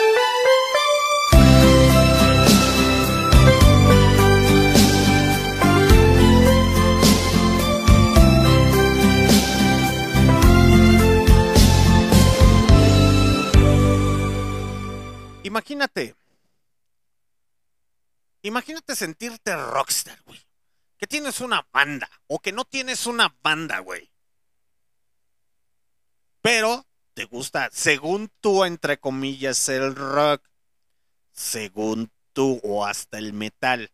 Imagínate. Imagínate sentirte rockstar, güey. Que tienes una banda o que no tienes una banda, güey. Pero te gusta, según tú, entre comillas, el rock. Según tú, o hasta el metal.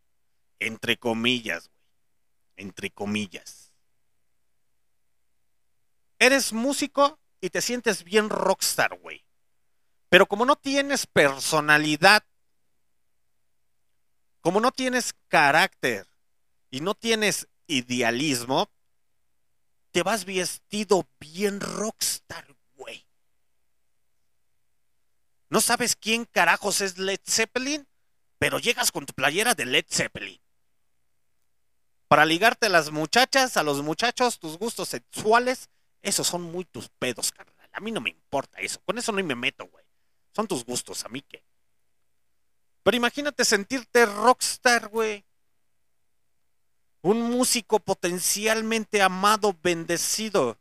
Entre comillas, güey. Entre comillas. Eres músico y te sientes bien rockstar, güey. Pero como no tienes personalidad, como no tienes carácter y no tienes idealismo, te vas vestido bien rockstar, güey. No sabes quién carajos es Led Zeppelin, pero llegas con tu playera de Led Zeppelin. Para ligarte a las muchachas, a los muchachos, tus gustos sexuales, esos son muy tus pedos, carnal. A mí no me importa eso. Con eso no me meto, güey. Son tus gustos, a mí. Pero imagínate sentirte rockstar, güey. Un músico potencialmente amado, bendecido.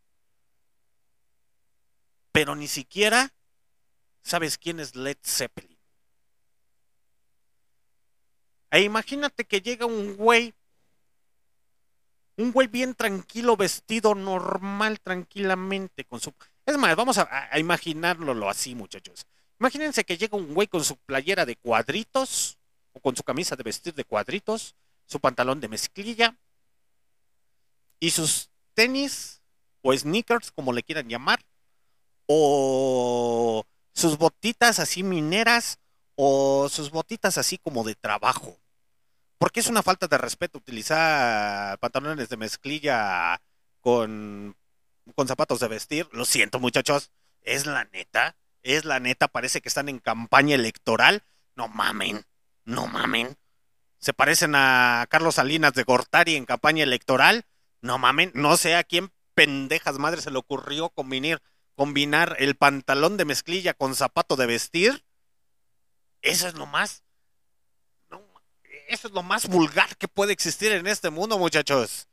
Pero ni siquiera sabes quién es Led Zeppelin. E imagínate que llega un güey, un güey bien tranquilo, vestido normal, tranquilamente, con su... Es más, vamos a, a imaginarlo así, muchachos. Imagínense que llega un güey con su playera de cuadritos, o con su camisa de vestir de cuadritos, su pantalón de mezclilla, y sus tenis, o sneakers, como le quieran llamar, o sus botitas así mineras, o sus botitas así como de trabajo. Porque es una falta de respeto utilizar pantalones de mezclilla con, con zapatos de vestir. Lo siento, muchachos. Es la neta. Es la neta. Parece que están en campaña electoral. No mamen. No mamen. Se parecen a Carlos Salinas de Gortari en campaña electoral. No mamen. No sé a quién pendejas madre se le ocurrió combinar, combinar el pantalón de mezclilla con zapato de vestir. Eso es lo más eso es lo más vulgar que puede existir en este mundo, muchachos.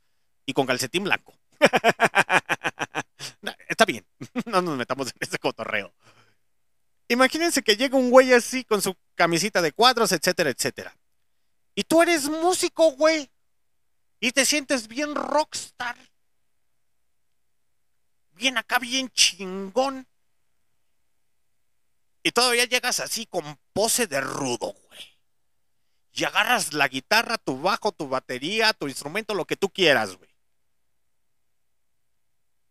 Y con calcetín blanco. está bien, no nos metamos en ese cotorreo. Imagínense que llega un güey así con su camisita de cuadros, etcétera, etcétera. Y tú eres músico, güey. Y te sientes bien rockstar. Bien acá, bien chingón. Y todavía llegas así con pose de rudo, güey y agarras la guitarra, tu bajo, tu batería, tu instrumento, lo que tú quieras, güey.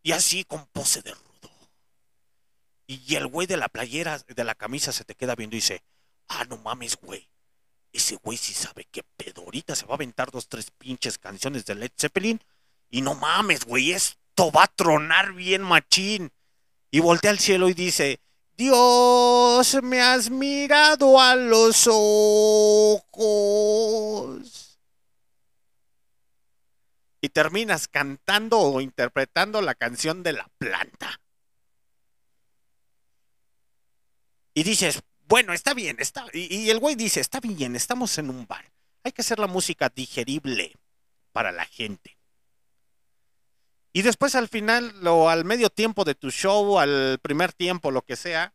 Y así con pose de rudo. Y el güey de la playera, de la camisa, se te queda viendo y dice, ah, no mames, güey. Ese güey sí sabe qué pedo. Ahorita se va a aventar dos, tres pinches canciones de Led Zeppelin. Y no mames, güey, esto va a tronar bien machín. Y voltea al cielo y dice, Dios, me has mirado a los ojos. Y terminas cantando o interpretando la canción de la planta. Y dices, bueno, está bien, está. Y, el güey dice, está bien, estamos en un bar. Hay que hacer la música digerible para la gente. Y después al final o al medio tiempo de tu show, al primer tiempo, lo que sea,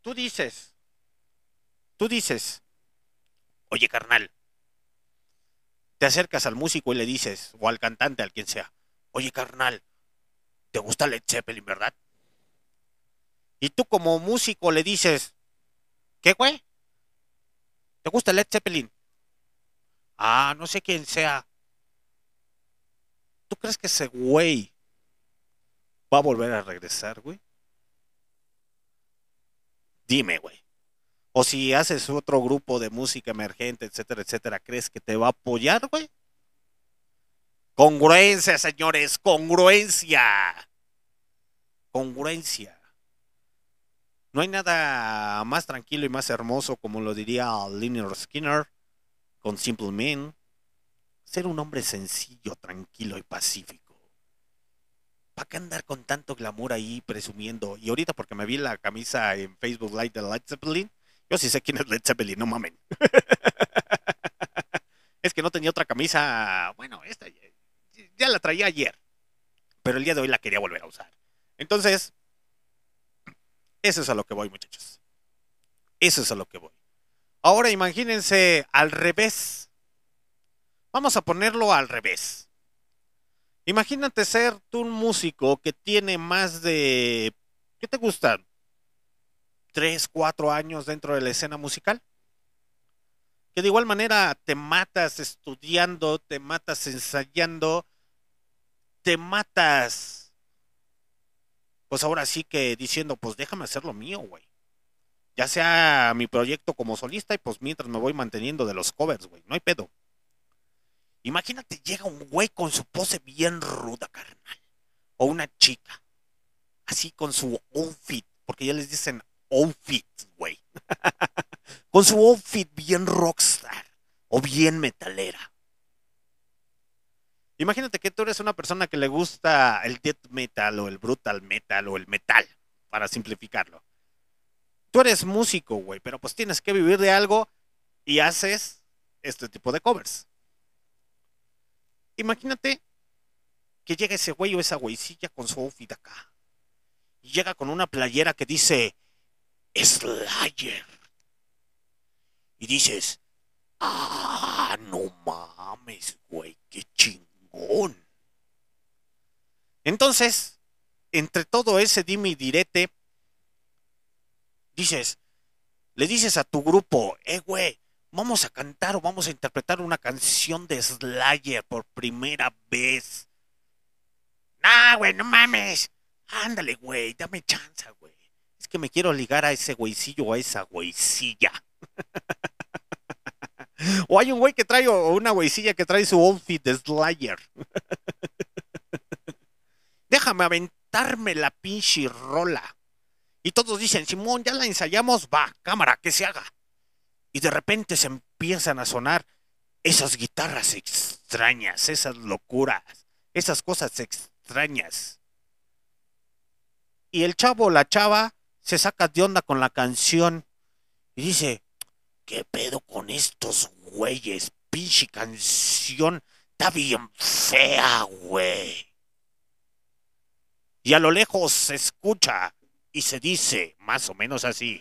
tú dices, tú dices, oye carnal, te acercas al músico y le dices, o al cantante, al quien sea, oye carnal, ¿te gusta Led Zeppelin, verdad? Y tú como músico le dices, ¿qué güey? ¿Te gusta Led Zeppelin? Ah, no sé quién sea. ¿Tú crees que ese güey va a volver a regresar, güey? Dime, güey. O si haces otro grupo de música emergente, etcétera, etcétera, ¿crees que te va a apoyar, güey? Congruencia, señores, congruencia. Congruencia. No hay nada más tranquilo y más hermoso, como lo diría Linear Skinner, con Simple Man, ser un hombre sencillo, tranquilo y pacífico. ¿Para qué andar con tanto glamour ahí presumiendo? Y ahorita porque me vi la camisa en Facebook Live de Led Zeppelin, yo sí sé quién es Led Zeppelin, no mamen. es que no tenía otra camisa, bueno, esta ya la traía ayer, pero el día de hoy la quería volver a usar. Entonces, eso es a lo que voy, muchachos. Eso es a lo que voy. Ahora imagínense al revés. Vamos a ponerlo al revés. Imagínate ser tú un músico que tiene más de... ¿Qué te gustan? ¿Tres, cuatro años dentro de la escena musical? Que de igual manera te matas estudiando, te matas ensayando, te matas... Pues ahora sí que diciendo, pues déjame hacer lo mío, güey. Ya sea mi proyecto como solista y pues mientras me voy manteniendo de los covers, güey. No hay pedo. Imagínate, llega un güey con su pose bien ruda, carnal. O una chica. Así con su outfit. Porque ya les dicen outfit, güey. con su outfit bien rockstar. O bien metalera. Imagínate que tú eres una persona que le gusta el death metal o el brutal metal o el metal, para simplificarlo. Tú eres músico, güey, pero pues tienes que vivir de algo y haces este tipo de covers. Imagínate que llega ese güey o esa güeycilla con su outfit acá. Y llega con una playera que dice Slayer. Y dices, ah, no mames, güey, qué chingón. Entonces, entre todo ese dime y direte, dices, le dices a tu grupo, eh, güey, vamos a cantar o vamos a interpretar una canción de Slayer por primera vez. Nah, güey, no mames. Ándale, güey, dame chance, güey. Es que me quiero ligar a ese güeycillo o a esa güeycilla. o hay un güey que trae, o una güeycilla que trae su outfit de Slayer. Déjame aventarme la pinche rola. Y todos dicen, Simón, ya la ensayamos, va, cámara, que se haga. Y de repente se empiezan a sonar esas guitarras extrañas, esas locuras, esas cosas extrañas. Y el chavo o la chava se saca de onda con la canción y dice, ¿qué pedo con estos güeyes? Pinche canción, está bien fea, güey. Y a lo lejos se escucha y se dice más o menos así.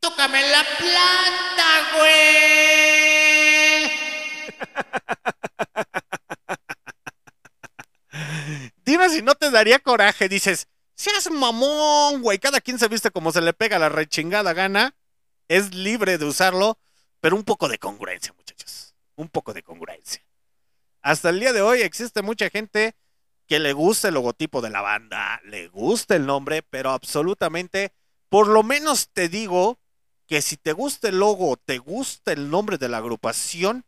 Tócame la planta, güey. Dime si no te daría coraje, dices, seas mamón, güey. Cada quien se viste como se le pega la rechingada gana. Es libre de usarlo, pero un poco de congruencia, muchachos. Un poco de congruencia. Hasta el día de hoy existe mucha gente que le gusta el logotipo de la banda, le gusta el nombre, pero absolutamente, por lo menos te digo que si te gusta el logo, te gusta el nombre de la agrupación,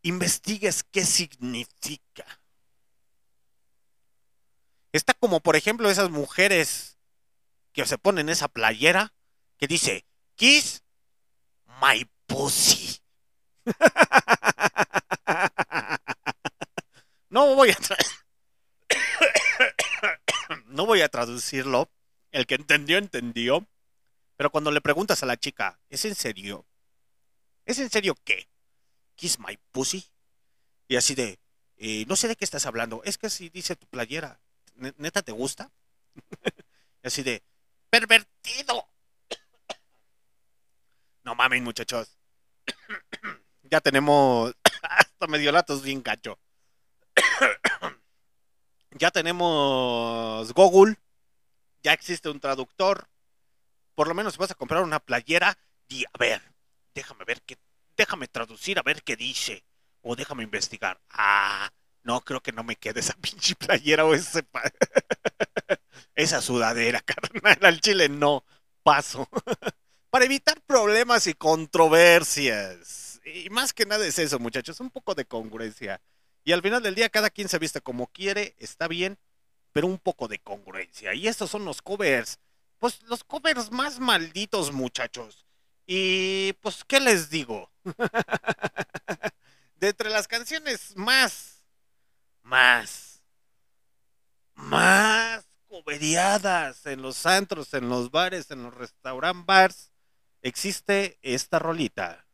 investigues qué significa. Está como, por ejemplo, esas mujeres que se ponen esa playera que dice, Kiss my pussy. no voy a no voy a traducirlo. El que entendió, entendió. Pero cuando le preguntas a la chica, ¿es en serio? ¿Es en serio qué? ¿Kiss my pussy? Y así de, eh, no sé de qué estás hablando. Es que si dice tu playera, ¿neta te gusta? y así de, pervertido. No mames, muchachos. ya tenemos hasta medio latos bien cacho ya tenemos Google, ya existe un traductor. Por lo menos vas a comprar una playera, di, a ver, déjame ver qué, déjame traducir a ver qué dice. O déjame investigar. Ah, no, creo que no me quede esa pinche playera o ese esa sudadera, carnal. Al chile no, paso. Para evitar problemas y controversias. Y más que nada es eso, muchachos, un poco de congruencia. Y al final del día cada quien se viste como quiere, está bien, pero un poco de congruencia. Y estos son los covers. Pues los covers más malditos, muchachos. Y pues, ¿qué les digo? de entre las canciones más, más, más coveriadas en los antros, en los bares, en los restaurant bars, existe esta rolita.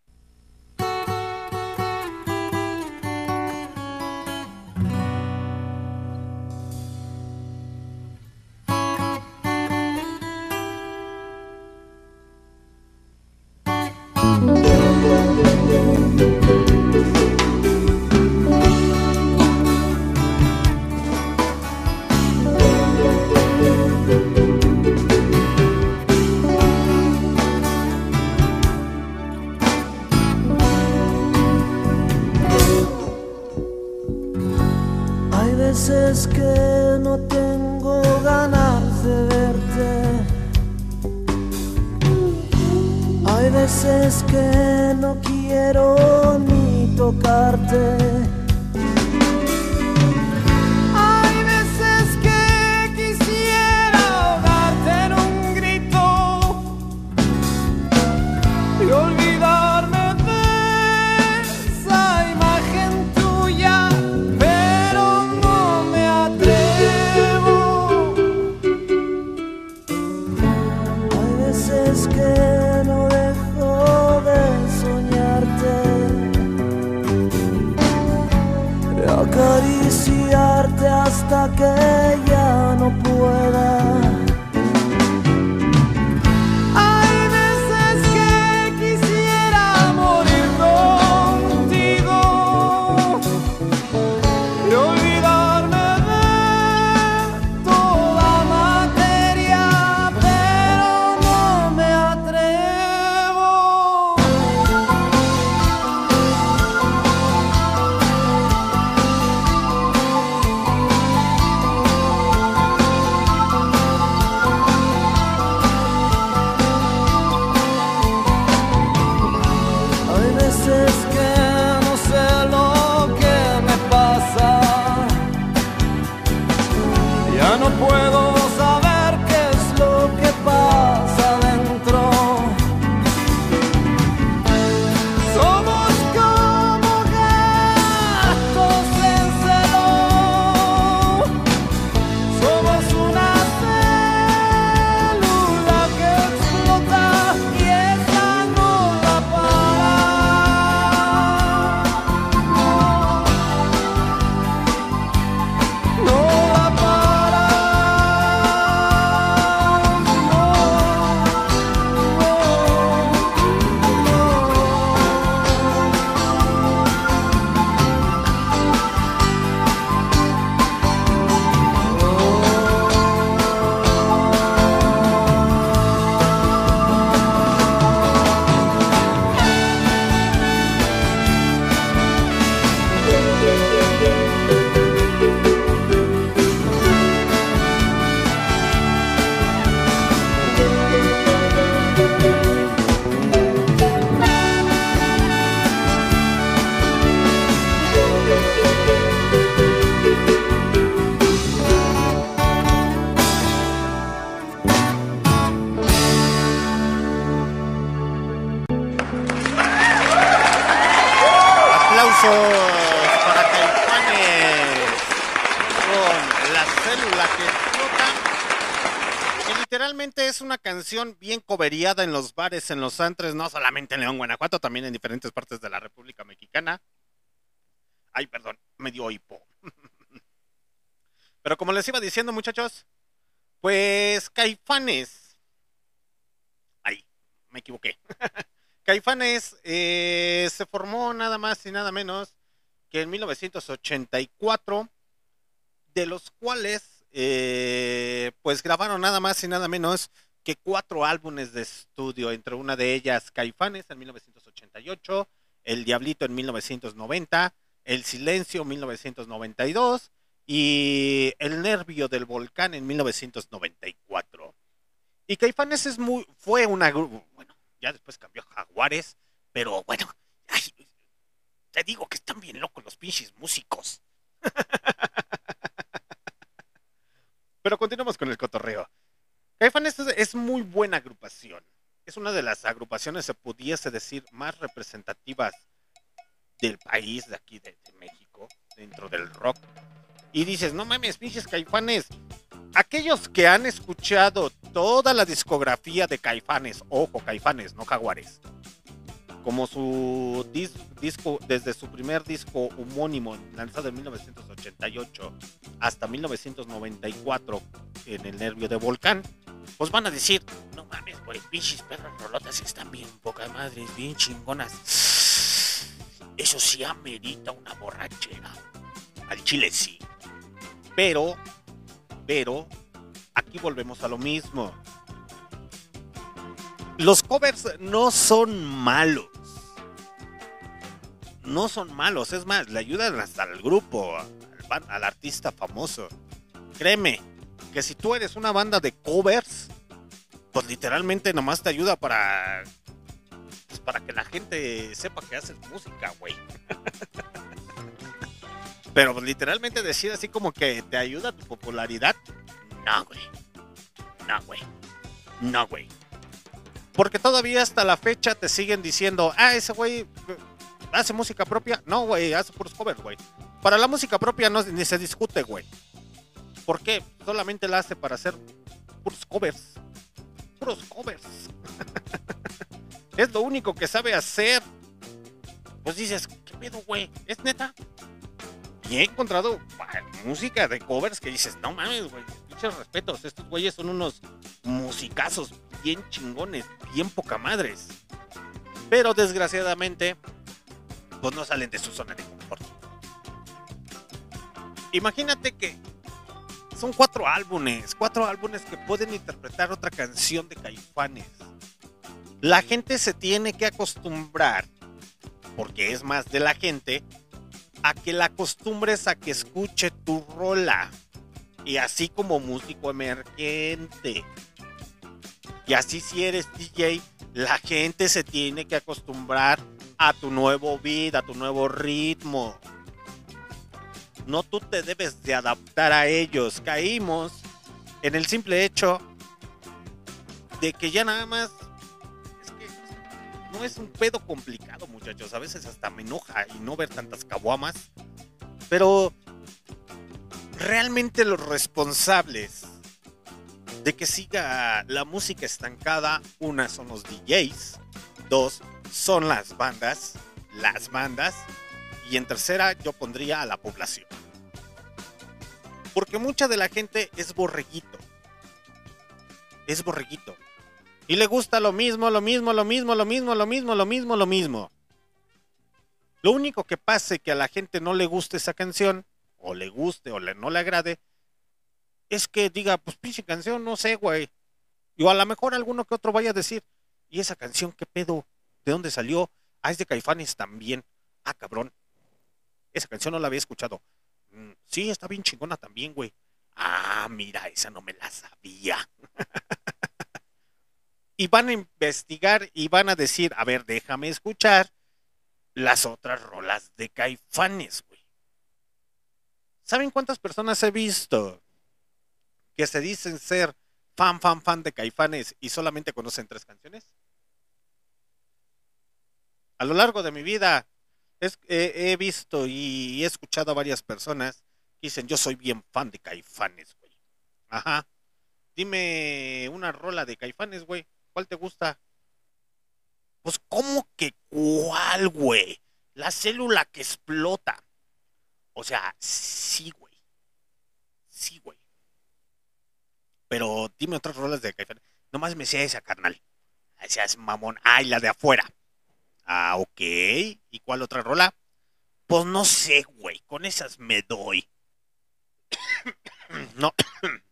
Bien coveriada en los bares, en los antres, no solamente en León, Guanajuato, también en diferentes partes de la República Mexicana. Ay, perdón, me dio hipo. Pero como les iba diciendo, muchachos, pues Caifanes. Ay, me equivoqué. Caifanes eh, se formó nada más y nada menos que en 1984, de los cuales eh, pues grabaron nada más y nada menos que cuatro álbumes de estudio, entre una de ellas Caifanes en 1988, El Diablito en 1990, El Silencio en 1992 y El Nervio del Volcán en 1994. Y Caifanes es muy, fue una bueno, ya después cambió a Jaguares, pero bueno, te digo que están bien locos los pinches músicos. pero continuamos con el cotorreo. Caifanes es, muy buena agrupación. Es una de las agrupaciones, se pudiese decir, más representativas del país de aquí de, de México, dentro del rock. Y dices, no mames, pinches caifanes. Aquellos que han escuchado toda la discografía de Caifanes, ojo, Caifanes, no Jaguares, como su dis- disco, desde su primer disco homónimo, lanzado en 1988 hasta 1994 en el nervio de Volcán, pues van a decir, no mames, güey, pinches perros rolotas están bien poca madre, bien chingonas. Eso sí amerita una borrachera. Al chile sí. Pero, pero, aquí volvemos a lo mismo. Los covers no son malos. No son malos, es más, le ayudan hasta al grupo, al artista famoso. Créeme, que si tú eres una banda de covers, pues literalmente nomás te ayuda para pues para que la gente sepa que haces música, güey. Pero pues, literalmente decir así como que te ayuda tu popularidad, no, güey. No, güey. No, güey. Porque todavía hasta la fecha te siguen diciendo, ah, ese güey hace música propia. No, güey, hace puros covers, güey. Para la música propia no, ni se discute, güey. ¿Por qué? Solamente la hace para hacer puros covers. Puros covers. es lo único que sabe hacer. Pues dices, ¿qué pedo, güey? ¿Es neta? Y he encontrado música de covers que dices, no mames, güey, muchos respetos. Estos güeyes son unos musicazos bien chingones, bien poca madres. Pero desgraciadamente, pues no salen de su zona de confort. Imagínate que son cuatro álbumes, cuatro álbumes que pueden interpretar otra canción de Caifanes. La gente se tiene que acostumbrar, porque es más de la gente, a que la acostumbres a que escuche tu rola. Y así como músico emergente. Y así si eres DJ, la gente se tiene que acostumbrar a tu nuevo beat, a tu nuevo ritmo. No tú te debes de adaptar a ellos. Caímos en el simple hecho de que ya nada más no es un pedo complicado, muchachos. A veces hasta me enoja y no ver tantas caguamas. Pero realmente los responsables de que siga la música estancada, una son los DJs, dos son las bandas, las bandas y en tercera yo pondría a la población. Porque mucha de la gente es borreguito. Es borreguito. Y le gusta lo mismo, lo mismo, lo mismo, lo mismo, lo mismo, lo mismo, lo mismo. Lo único que pase que a la gente no le guste esa canción, o le guste o le, no le agrade, es que diga, pues pinche canción, no sé, güey. Y a lo mejor alguno que otro vaya a decir, ¿y esa canción qué pedo? ¿De dónde salió? Ah, es de Caifanes también. Ah, cabrón. Esa canción no la había escuchado. Mm, sí, está bien chingona también, güey. Ah, mira, esa no me la sabía. y van a investigar y van a decir, a ver, déjame escuchar las otras rolas de Caifanes, güey. ¿Saben cuántas personas he visto que se dicen ser fan, fan, fan de Caifanes y solamente conocen tres canciones? A lo largo de mi vida he visto y he escuchado a varias personas que dicen, yo soy bien fan de Caifanes, güey. Ajá. Dime una rola de Caifanes, güey. ¿Cuál te gusta? Pues, ¿cómo que cuál, güey? La célula que explota. O sea, sí, güey. Sí, güey. Pero dime otras rolas de Caifanes. Nomás me sea esa, carnal. Seas mamón. Ay, la de afuera. Ah, ok. ¿Y cuál otra rola? Pues no sé, güey. Con esas me doy. no.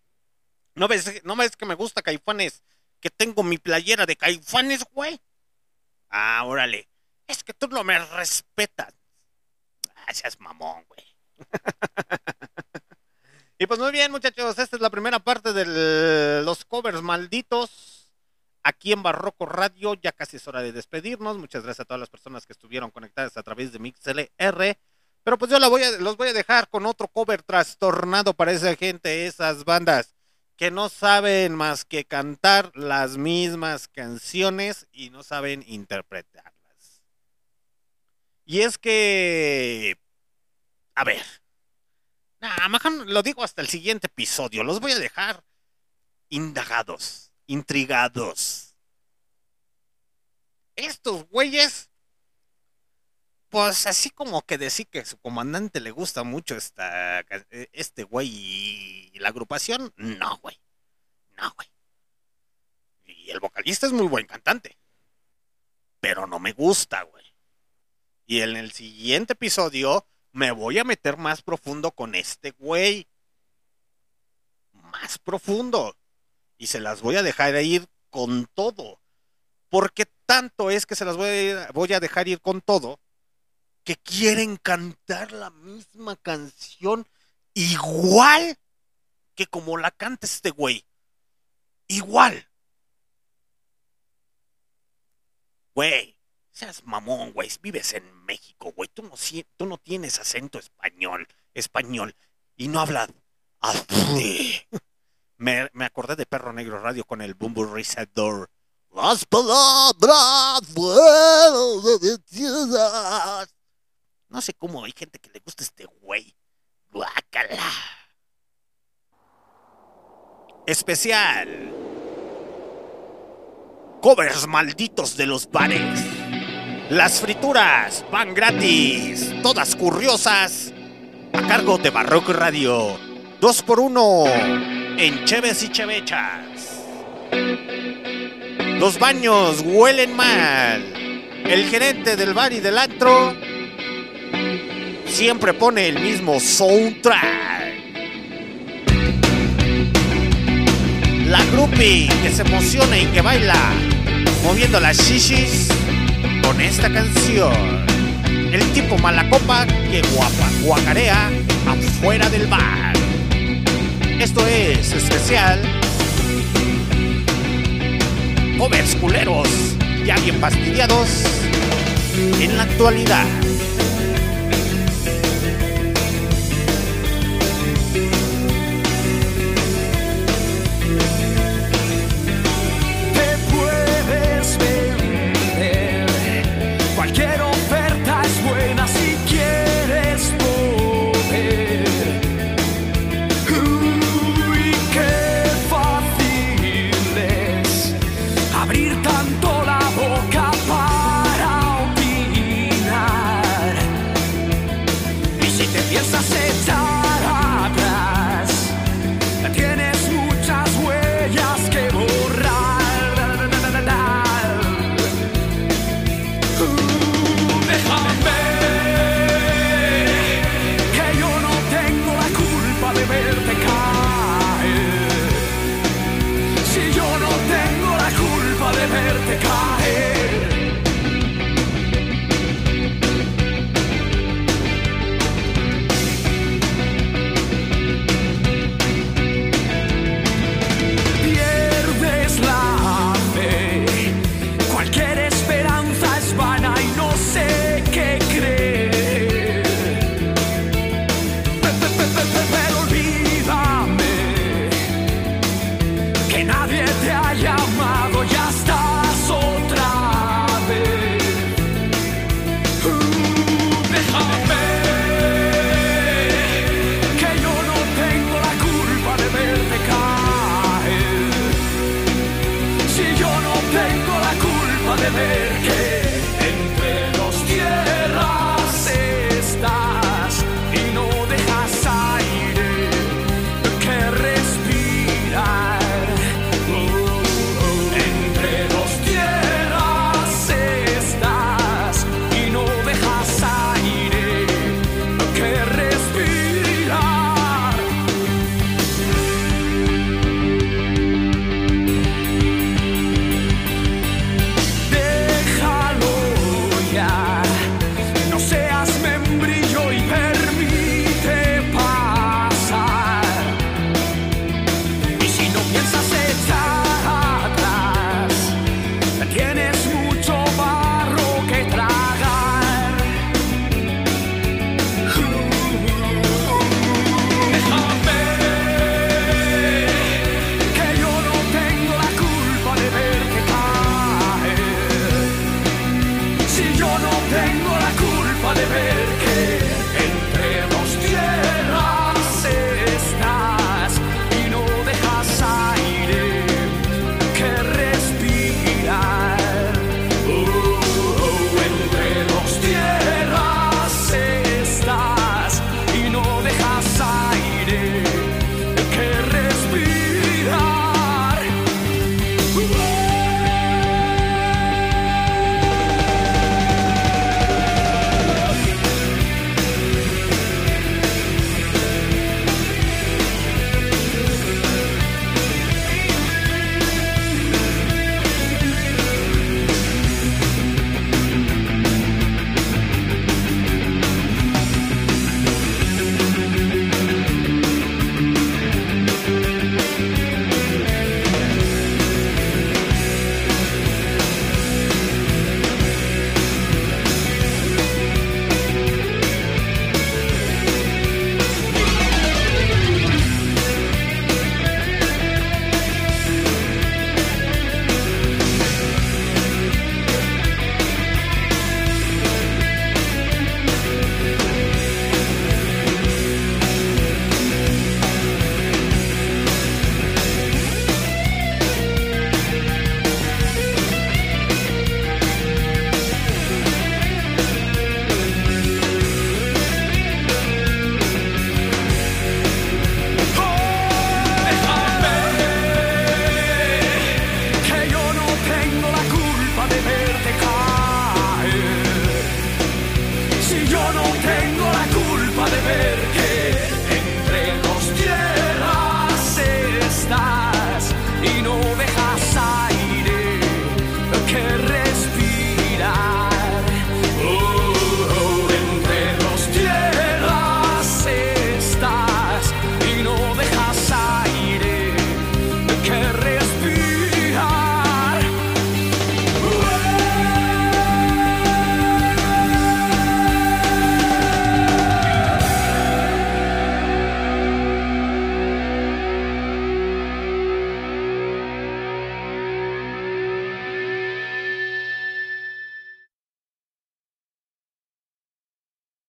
¿No ves, ¿No ves que me gusta Caifanes? Que tengo mi playera de Caifanes, güey. Ah, órale. Es que tú no me respetas. Ah, seas mamón, güey. y pues muy bien, muchachos. Esta es la primera parte de los covers malditos aquí en Barroco Radio. Ya casi es hora de despedirnos. Muchas gracias a todas las personas que estuvieron conectadas a través de MixLR. Pero pues yo los voy a dejar con otro cover trastornado para esa gente, esas bandas que no saben más que cantar las mismas canciones y no saben interpretarlas. Y es que, a ver, nada, lo digo hasta el siguiente episodio, los voy a dejar indagados intrigados. Estos güeyes, pues así como que decir que su comandante le gusta mucho esta, este güey y la agrupación, no, güey. No, güey. Y el vocalista es muy buen cantante. Pero no me gusta, güey. Y en el siguiente episodio me voy a meter más profundo con este güey. Más profundo y se las voy a dejar ir con todo. Porque tanto es que se las voy a, voy a dejar ir con todo que quieren cantar la misma canción igual que como la canta este güey. Igual. Güey, seas mamón, güey. Vives en México, güey. Tú no, tú no tienes acento español, español. Y no hablas así. Me, acordé de Perro Negro Radio con el Bumble Resetador. Las palabras No sé cómo hay gente que le gusta este güey. Guácala. Especial. Covers malditos de los bares. Las frituras van gratis, todas curiosas. A cargo de Barroco Radio. Dos por uno en Cheves y Chevechas. Los baños huelen mal. El gerente del bar y del antro siempre pone el mismo soundtrack. La groupie que se emociona y que baila moviendo las shishis con esta canción. El tipo malacopa que guapa guacarea afuera del bar. Esto es especial. Covers culeros ya bien fastidiados en la actualidad.